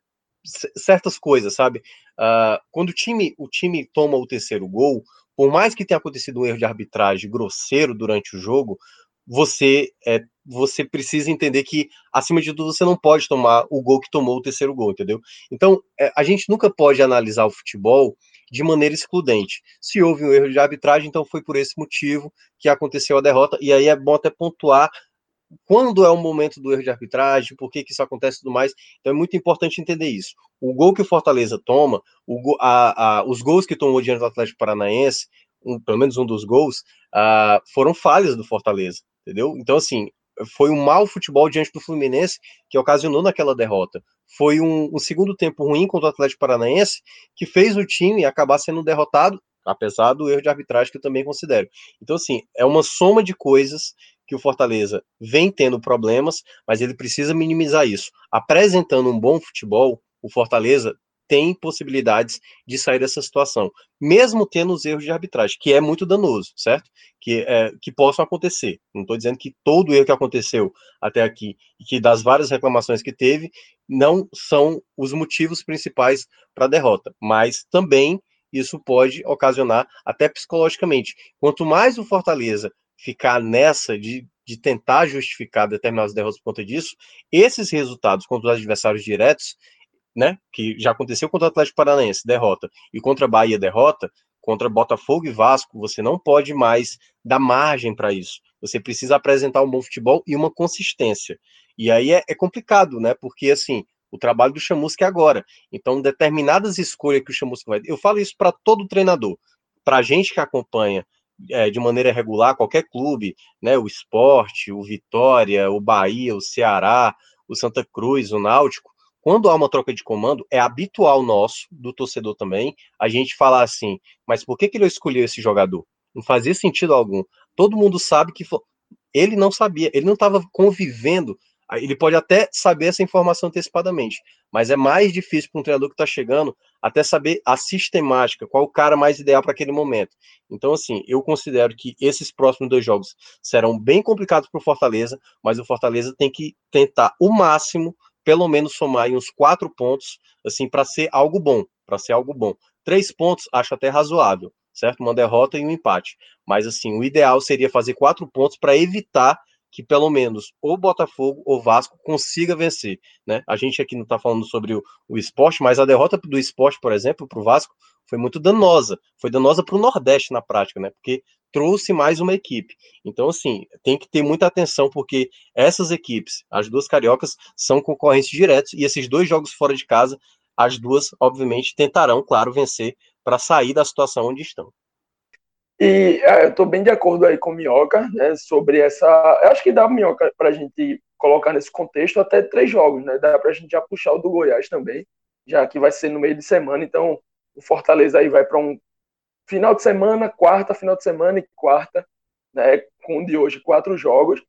certas coisas, sabe? Uh, quando o time, o time toma o terceiro gol, por mais que tenha acontecido um erro de arbitragem grosseiro durante o jogo, você é, você precisa entender que, acima de tudo, você não pode tomar o gol que tomou o terceiro gol, entendeu? Então, é, a gente nunca pode analisar o futebol de maneira excludente. Se houve um erro de arbitragem, então foi por esse motivo que aconteceu a derrota, e aí é bom até pontuar quando é o momento do erro de arbitragem, por que, que isso acontece e tudo mais. Então é muito importante entender isso. O gol que o Fortaleza toma, o, a, a, os gols que tomou diante do Atlético Paranaense, um, pelo menos um dos gols, uh, foram falhas do Fortaleza, entendeu? Então, assim, foi um mau futebol diante do Fluminense que ocasionou naquela derrota. Foi um, um, segundo tempo ruim contra o Atlético Paranaense que fez o time acabar sendo derrotado, apesar do erro de arbitragem que eu também considero. Então, assim, é uma soma de coisas que o Fortaleza vem tendo problemas, mas ele precisa minimizar isso. Apresentando um bom futebol, o Fortaleza tem possibilidades de sair dessa situação, mesmo tendo os erros de arbitragem, que é muito danoso, certo? Que, é, que possam acontecer. Não estou dizendo que todo erro que aconteceu até aqui e que das várias reclamações que teve não são os motivos principais para a derrota, mas também isso pode ocasionar até psicologicamente. Quanto mais o Fortaleza ficar nessa de, de tentar justificar determinadas derrotas por conta disso, esses resultados contra os adversários diretos né? Que já aconteceu contra o Atlético Paranaense, derrota, e contra a Bahia, derrota, contra Botafogo e Vasco, você não pode mais dar margem para isso. Você precisa apresentar um bom futebol e uma consistência. E aí é, é complicado, né? Porque assim, o trabalho do Chamusca é agora. Então, determinadas escolhas que o Chamusca vai. Eu falo isso para todo treinador, para a gente que acompanha é, de maneira regular qualquer clube, né? O esporte, o Vitória, o Bahia, o Ceará, o Santa Cruz, o Náutico quando há uma troca de comando, é habitual nosso, do torcedor também, a gente falar assim, mas por que, que ele escolheu esse jogador? Não fazia sentido algum. Todo mundo sabe que ele não sabia, ele não estava convivendo. Ele pode até saber essa informação antecipadamente, mas é mais difícil para um treinador que está chegando até saber a sistemática, qual o cara mais ideal para aquele momento. Então, assim, eu considero que esses próximos dois jogos serão bem complicados para o Fortaleza, mas o Fortaleza tem que tentar o máximo pelo menos somar uns quatro pontos, assim, para ser algo bom, para ser algo bom. Três pontos acho até razoável, certo? Uma derrota e um empate. Mas, assim, o ideal seria fazer quatro pontos para evitar que pelo menos o Botafogo ou Vasco consiga vencer, né? A gente aqui não está falando sobre o, o esporte, mas a derrota do esporte, por exemplo, para o Vasco foi muito danosa. Foi danosa para o Nordeste na prática, né? Porque trouxe mais uma equipe. Então, assim, tem que ter muita atenção, porque essas equipes, as duas cariocas, são concorrentes diretos, e esses dois jogos fora de casa, as duas, obviamente, tentarão, claro, vencer para sair da situação onde estão. E é, eu estou bem de acordo aí com o Minhoca, né, sobre essa. Eu acho que dá, Minhoca, para a gente colocar nesse contexto até três jogos, né? Dá para a gente já puxar o do Goiás também, já que vai ser no meio de semana, então o Fortaleza aí vai para um final de semana, quarta, final de semana e quarta, né? Com de hoje quatro jogos.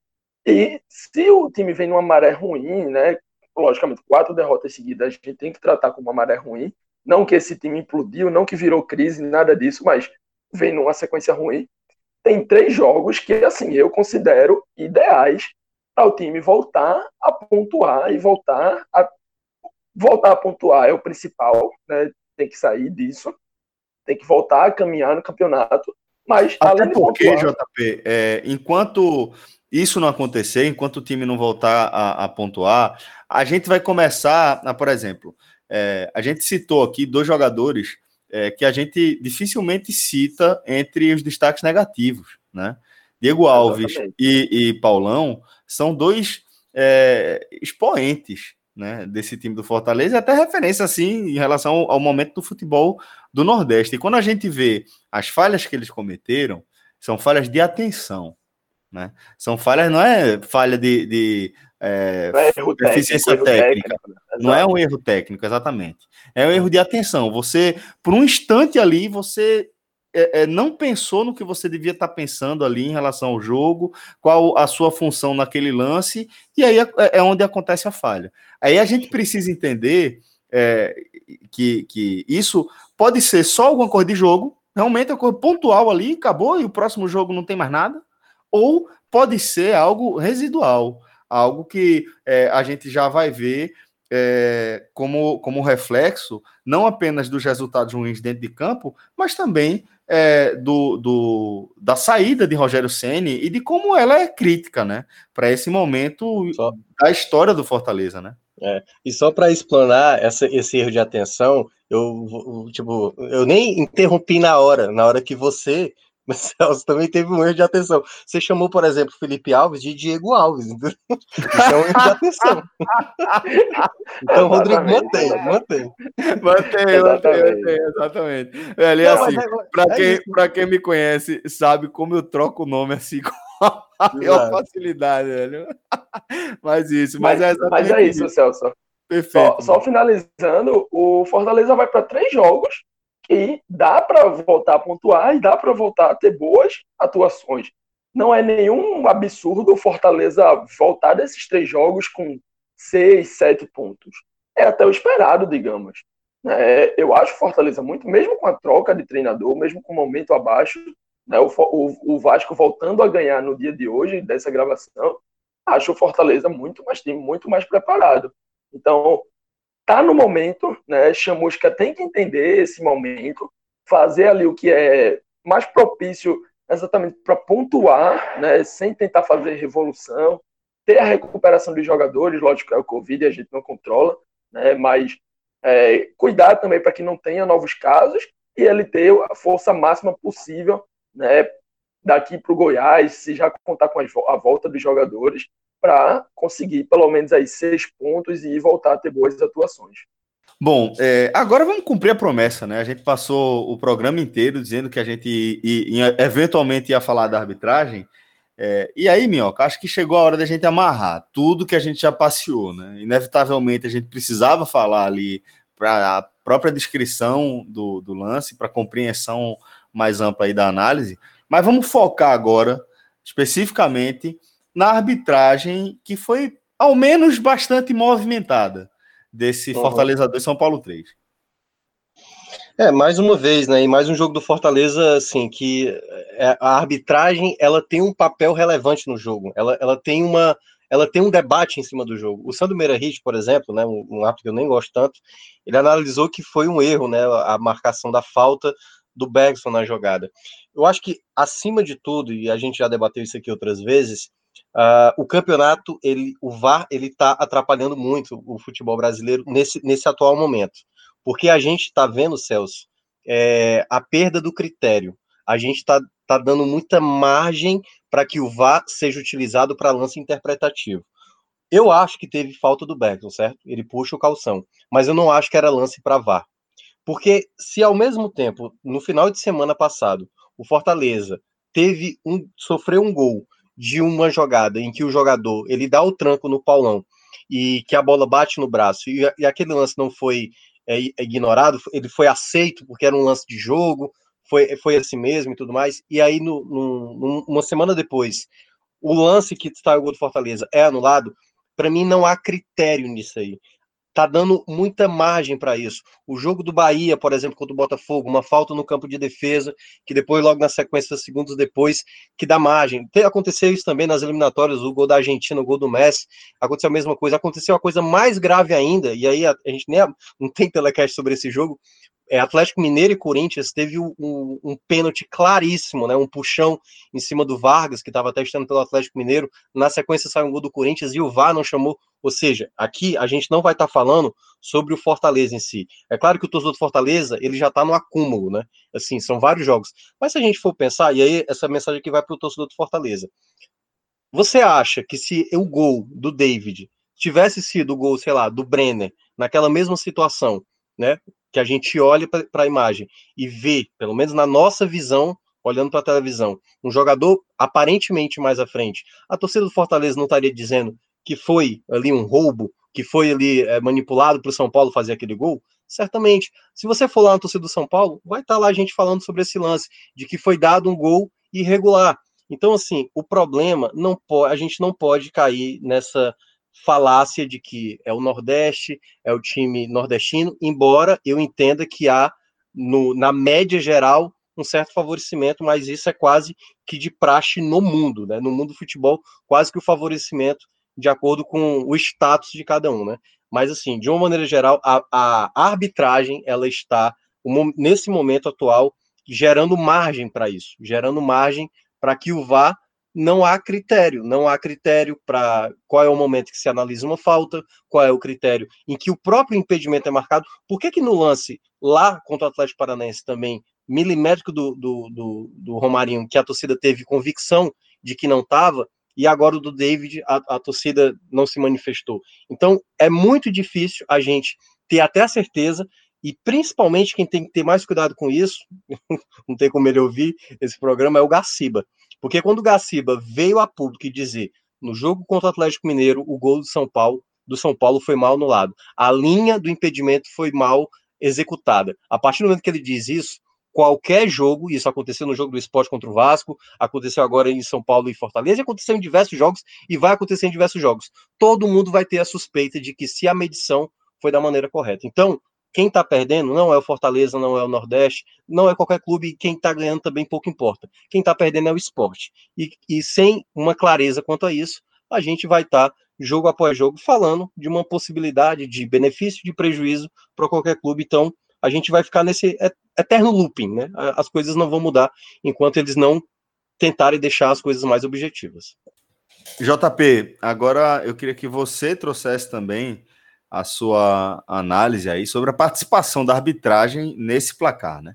E se o time vem numa maré ruim, né? Logicamente, quatro derrotas seguidas a gente tem que tratar como uma maré ruim. Não que esse time implodiu, não que virou crise, nada disso, mas vem numa sequência ruim. Tem três jogos que, assim, eu considero ideais para o time voltar a pontuar e voltar a voltar a pontuar é o principal, né? Tem que sair disso, tem que voltar a caminhar no campeonato. Mas até porque, pontuar... JP, é, enquanto isso não acontecer, enquanto o time não voltar a, a pontuar, a gente vai começar, a, por exemplo, é, a gente citou aqui dois jogadores é, que a gente dificilmente cita entre os destaques negativos, né? Diego Alves e, e, Paulão são dois é, expoentes né, desse time do Fortaleza, e até referência assim em relação ao, ao, momento do futebol do Nordeste. E quando a gente vê as falhas que eles cometeram, são falhas de atenção. Né? São falhas, não é falha de, de é, é eficiência técnico, técnica. Não é um erro técnico, exatamente. É um erro de atenção. Você, por um instante ali, você é, é, não pensou no que você devia estar pensando ali em relação ao jogo, qual a sua função naquele lance, e aí é, é onde acontece a falha. Aí a gente precisa entender é, que, que isso pode ser só alguma coisa de jogo, realmente é uma coisa pontual ali, acabou, e o próximo jogo não tem mais nada, ou pode ser algo residual algo que é, a gente já vai ver é, como, como reflexo, não apenas dos resultados ruins dentro de campo, mas também é, do, do, da saída de Rogério Ceni e de como ela é crítica, né, para esse momento só. da história do Fortaleza, né? É, e só para explanar essa, esse erro de atenção, eu, tipo, eu nem interrompi na hora, na hora que você mas Celso também teve um erro de atenção. Você chamou, por exemplo, Felipe Alves de Diego Alves. Isso é um erro de atenção. então, Rodrigo, mantém, mantém. Mantém, mantém, exatamente. Velho, Não, assim, é, para é quem, pra quem me conhece, sabe como eu troco o nome assim com a maior facilidade, velho. Mas isso, mas, mas é exatamente Mas é isso, isso. Celso. Perfeito. Só, só finalizando, o Fortaleza vai para três jogos e dá para voltar a pontuar e dá para voltar a ter boas atuações. Não é nenhum absurdo o Fortaleza voltar desses três jogos com seis, sete pontos. É até o esperado, digamos. É, eu acho o Fortaleza muito, mesmo com a troca de treinador, mesmo com o momento abaixo, né, o, o, o, Vasco voltando a ganhar no dia de hoje, dessa gravação, acho o Fortaleza muito mais time, muito mais preparado. Então, tá no momento, né? Chamusca tem que entender esse momento, fazer ali o que é mais propício exatamente para pontuar, né? Sem tentar fazer revolução, ter a recuperação dos jogadores, lógico é o Covid, a gente não controla, né? Mas é, cuidar também para que não tenha novos casos e ele ter a força máxima possível, né? Daqui para o Goiás, se já contar com a volta dos jogadores, para conseguir pelo menos aí seis pontos e voltar a ter boas atuações. Bom, é, agora vamos cumprir a promessa, né? A gente passou o programa inteiro dizendo que a gente eventualmente ia falar da arbitragem. É, e aí, Minhoca, acho que chegou a hora da gente amarrar tudo que a gente já passeou, né? Inevitavelmente a gente precisava falar ali para a própria descrição do, do lance, para compreensão mais ampla aí da análise. Mas vamos focar agora, especificamente, na arbitragem que foi, ao menos, bastante movimentada desse uhum. Fortaleza 2 São Paulo 3. É, mais uma vez, né? E mais um jogo do Fortaleza, assim, que é, a arbitragem ela tem um papel relevante no jogo. Ela, ela tem uma. Ela tem um debate em cima do jogo. O Sandro Meirahit, por exemplo, né, um, um árbitro que eu nem gosto tanto, ele analisou que foi um erro, né, a marcação da falta do Bergson na jogada. Eu acho que, acima de tudo, e a gente já debateu isso aqui outras vezes, Uh, o campeonato, ele, o VAR, ele está atrapalhando muito o futebol brasileiro nesse, nesse atual momento, porque a gente está vendo, Celso, é, a perda do critério. A gente está tá dando muita margem para que o VAR seja utilizado para lance interpretativo. Eu acho que teve falta do Beckham, certo? Ele puxa o calção, mas eu não acho que era lance para VAR. Porque se ao mesmo tempo, no final de semana passado, o Fortaleza teve um sofreu um gol de uma jogada em que o jogador ele dá o tranco no Paulão e que a bola bate no braço e, e aquele lance não foi é, ignorado, ele foi aceito porque era um lance de jogo, foi, foi assim mesmo e tudo mais. E aí, no, no, uma semana depois, o lance que está o gol do Fortaleza é anulado. Para mim, não há critério nisso aí tá dando muita margem para isso. O jogo do Bahia, por exemplo, contra o Botafogo, uma falta no campo de defesa, que depois, logo na sequência, segundos depois, que dá margem. Aconteceu isso também nas eliminatórias, o gol da Argentina, o gol do Messi, aconteceu a mesma coisa. Aconteceu a coisa mais grave ainda, e aí a, a gente nem não tem telecast sobre esse jogo, é, Atlético Mineiro e Corinthians teve um, um, um, pênalti claríssimo, né? Um puxão em cima do Vargas, que estava testando pelo Atlético Mineiro. Na sequência saiu um gol do Corinthians e o VAR não chamou. Ou seja, aqui a gente não vai estar tá falando sobre o Fortaleza em si. É claro que o torcedor do Fortaleza ele já está no acúmulo, né? Assim, são vários jogos. Mas se a gente for pensar, e aí essa mensagem aqui vai para o torcedor do Fortaleza. Você acha que se o gol do David tivesse sido o gol, sei lá, do Brenner, naquela mesma situação, né? Que a gente olhe para a imagem e vê, pelo menos na nossa visão, olhando para a televisão, um jogador aparentemente mais à frente, a torcida do Fortaleza não estaria dizendo que foi ali um roubo, que foi ali é, manipulado para o São Paulo fazer aquele gol? Certamente. Se você for lá na torcida do São Paulo, vai estar tá lá a gente falando sobre esse lance, de que foi dado um gol irregular. Então, assim, o problema não pode, a gente não pode cair nessa falácia de que é o Nordeste, é o time nordestino, embora eu entenda que há, no, na média geral, um certo favorecimento, mas isso é quase que de praxe no mundo, né? No mundo do futebol, quase que o favorecimento de acordo com o status de cada um, né? Mas assim, de uma maneira geral, a, a arbitragem ela está nesse momento atual gerando margem para isso, gerando margem para que o VAR não há critério, não há critério para qual é o momento que se analisa uma falta, qual é o critério em que o próprio impedimento é marcado. Por que, que no lance lá contra o Atlético Paranaense também, milimétrico do, do, do, do Romarinho, que a torcida teve convicção de que não estava, e agora o do David, a, a torcida não se manifestou. Então é muito difícil a gente ter até a certeza e principalmente quem tem que ter mais cuidado com isso, não tem como ele ouvir esse programa, é o Gaciba. Porque quando o Gaciba veio a público e dizer no jogo contra o Atlético Mineiro, o gol do São Paulo, do São Paulo foi mal anulado. A linha do impedimento foi mal executada. A partir do momento que ele diz isso, qualquer jogo, isso aconteceu no jogo do esporte contra o Vasco, aconteceu agora em São Paulo e Fortaleza, aconteceu em diversos jogos, e vai acontecer em diversos jogos. Todo mundo vai ter a suspeita de que se a medição foi da maneira correta. Então, quem está perdendo não é o Fortaleza, não é o Nordeste, não é qualquer clube, quem está ganhando também pouco importa. Quem está perdendo é o esporte. E, e, sem uma clareza quanto a isso, a gente vai estar, tá, jogo após jogo, falando de uma possibilidade de benefício, de prejuízo para qualquer clube. Então, a gente vai ficar nesse eterno looping, né? As coisas não vão mudar enquanto eles não tentarem deixar as coisas mais objetivas. JP, agora eu queria que você trouxesse também a sua análise aí sobre a participação da arbitragem nesse placar, né?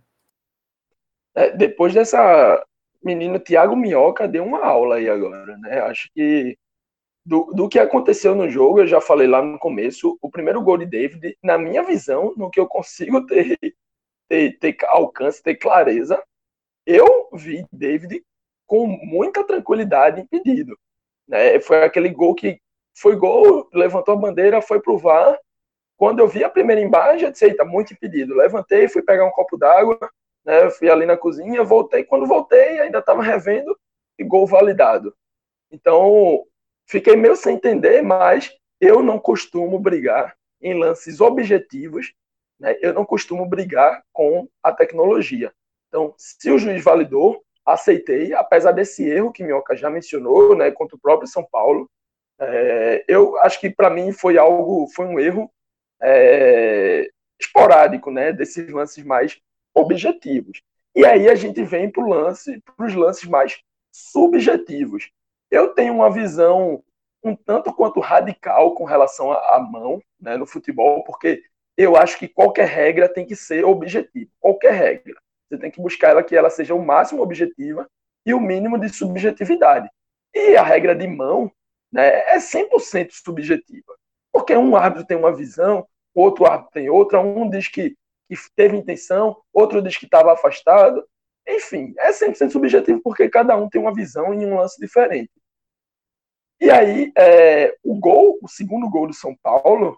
É, depois dessa menino Thiago Minhoca deu uma aula aí agora, né? Acho que do, do que aconteceu no jogo, eu já falei lá no começo, o primeiro gol de David, na minha visão, no que eu consigo ter, ter, ter alcance, ter clareza, eu vi David com muita tranquilidade impedido. Né? Foi aquele gol que foi gol, levantou a bandeira, foi pro VAR. Quando eu vi a primeira imagem, eu disse, tá muito impedido. Levantei, fui pegar um copo d'água, né, fui ali na cozinha, voltei. Quando voltei, ainda estava revendo e gol validado. Então, fiquei meio sem entender, mas eu não costumo brigar em lances objetivos, né, eu não costumo brigar com a tecnologia. Então, se o juiz validou, aceitei, apesar desse erro que Minhoca já mencionou, né, contra o próprio São Paulo, é, eu acho que para mim foi algo, foi um erro é, esporádico, né, desses lances mais objetivos. E aí a gente vem para lance, os lances mais subjetivos. Eu tenho uma visão um tanto quanto radical com relação à mão né, no futebol, porque eu acho que qualquer regra tem que ser objetiva. Qualquer regra. Você tem que buscar ela que ela seja o máximo objetiva e o mínimo de subjetividade. E a regra de mão né, é 100% subjetiva. Porque um árbitro tem uma visão, outro árbitro tem outra, um diz que, que teve intenção, outro diz que estava afastado. Enfim, é 100% subjetivo porque cada um tem uma visão em um lance diferente. E aí, é, o gol, o segundo gol do São Paulo,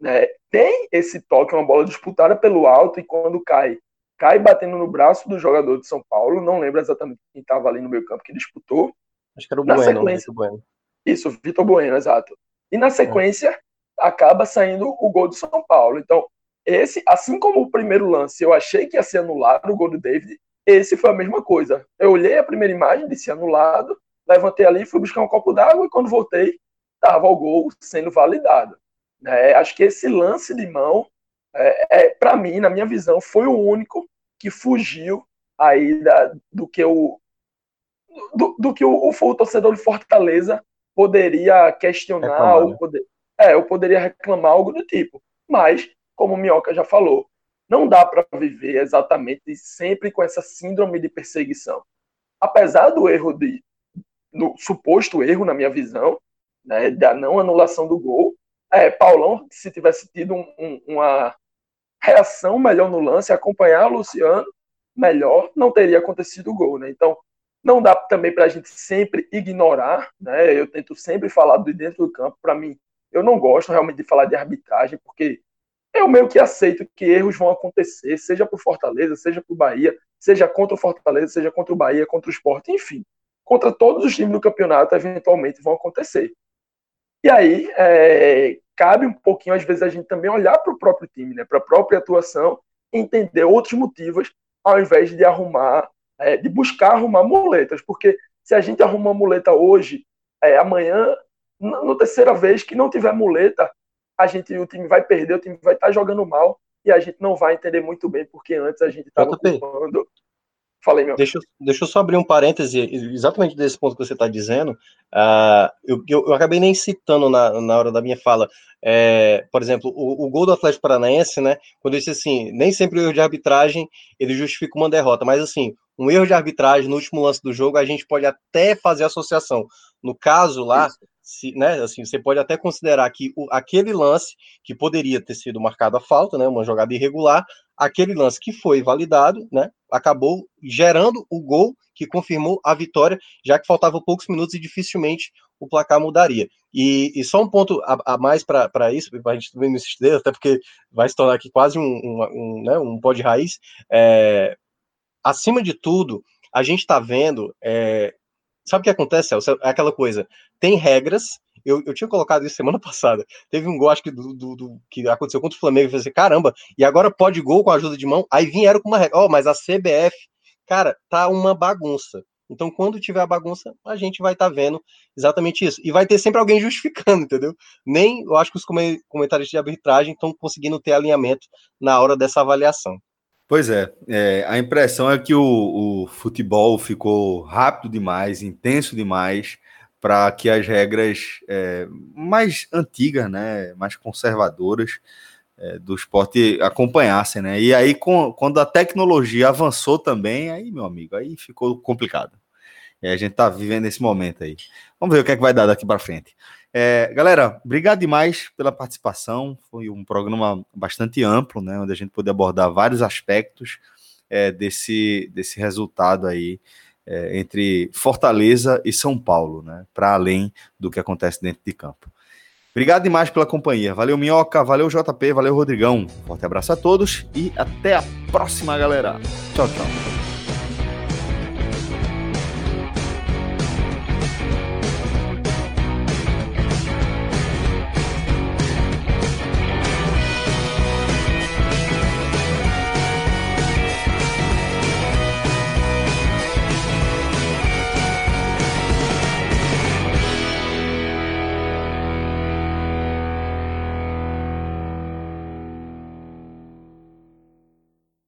né, tem esse toque, uma bola disputada pelo alto, e quando cai, cai batendo no braço do jogador de São Paulo, não lembro exatamente quem estava ali no meio campo que disputou. Acho que era o na Bueno, sequência, bueno. Isso, Vitor Bueno, exato. E na sequência, é. acaba saindo o gol do São Paulo. Então, esse, assim como o primeiro lance, eu achei que ia ser anulado o gol do David, esse foi a mesma coisa. Eu olhei a primeira imagem, disse anulado, levantei ali, fui buscar um copo d'água e quando voltei, estava o gol sendo validado. É, acho que esse lance de mão, é, é para mim, na minha visão, foi o único que fugiu aí da, do que o do, do que o, o, o, torcedor de Fortaleza poderia questionar reclamar, ou, né? poder, é, ou poderia reclamar algo do tipo. Mas, como o Minhoca já falou, não dá para viver exatamente sempre com essa síndrome de perseguição. Apesar do erro de do suposto erro na minha visão, né, da não anulação do gol, é, Paulão, se tivesse tido um, um, uma reação melhor no lance, acompanhar o Luciano melhor, não teria acontecido o gol, né? Então, não dá também para a gente sempre ignorar, né? Eu tento sempre falar do dentro do campo. Para mim, eu não gosto realmente de falar de arbitragem, porque eu meio que aceito que erros vão acontecer, seja para Fortaleza, seja para o Bahia, seja contra o Fortaleza, seja contra o Bahia, contra o Sport, enfim. Contra todos os times do campeonato, eventualmente vão acontecer. E aí, é, cabe um pouquinho, às vezes, a gente também olhar para o próprio time, né, para a própria atuação, entender outros motivos, ao invés de arrumar, é, de buscar arrumar muletas. Porque se a gente arruma muleta hoje, é, amanhã, na, na terceira vez que não tiver muleta, a gente, o time vai perder, o time vai estar tá jogando mal e a gente não vai entender muito bem, porque antes a gente estava ocupando Falei, meu. Deixa, deixa eu só abrir um parêntese, exatamente desse ponto que você está dizendo. Uh, eu, eu, eu, acabei nem citando na, na hora da minha fala. É, por exemplo, o, o, gol do Atlético Paranaense, né? Quando eu disse assim, nem sempre o erro de arbitragem ele justifica uma derrota, mas assim, um erro de arbitragem no último lance do jogo, a gente pode até fazer associação. No caso lá, se, né, assim, você pode até considerar que o, aquele lance que poderia ter sido marcado a falta, né, uma jogada irregular, aquele lance que foi validado, né, acabou gerando o gol que confirmou a vitória, já que faltavam poucos minutos e dificilmente o placar mudaria. E, e só um ponto a, a mais para isso, para a gente também não se estender, até porque vai se tornar aqui quase um, um, um, né, um pó de raiz. É, acima de tudo, a gente está vendo. É, sabe o que acontece, Celso? É aquela coisa: tem regras. Eu, eu tinha colocado isso semana passada. Teve um gol, acho que, do, do, do que aconteceu contra o Flamengo. Eu falei assim, caramba, e agora pode gol com a ajuda de mão. Aí vieram com uma regra. Oh, mas a CBF, cara, tá uma bagunça. Então, quando tiver a bagunça, a gente vai estar tá vendo exatamente isso. E vai ter sempre alguém justificando, entendeu? Nem eu acho que os comentários de arbitragem estão conseguindo ter alinhamento na hora dessa avaliação. Pois é, é, a impressão é que o, o, futebol ficou rápido demais, intenso demais, para que as regras é, mais antigas, né, mais conservadoras é, do esporte acompanhassem, né? E aí, com, quando a tecnologia avançou também, aí, meu amigo, aí ficou complicado. E a gente está vivendo esse momento aí. Vamos ver o que é que vai dar daqui para frente. É, galera, obrigado demais pela participação. Foi um programa bastante amplo, né? Onde a gente pôde abordar vários aspectos é, desse, desse resultado aí é, entre Fortaleza e São Paulo, né? Para além do que acontece dentro de campo. Obrigado demais pela companhia. Valeu, Minhoca, valeu, JP, valeu, Rodrigão. Forte abraço a todos e até a próxima, galera. Tchau, tchau.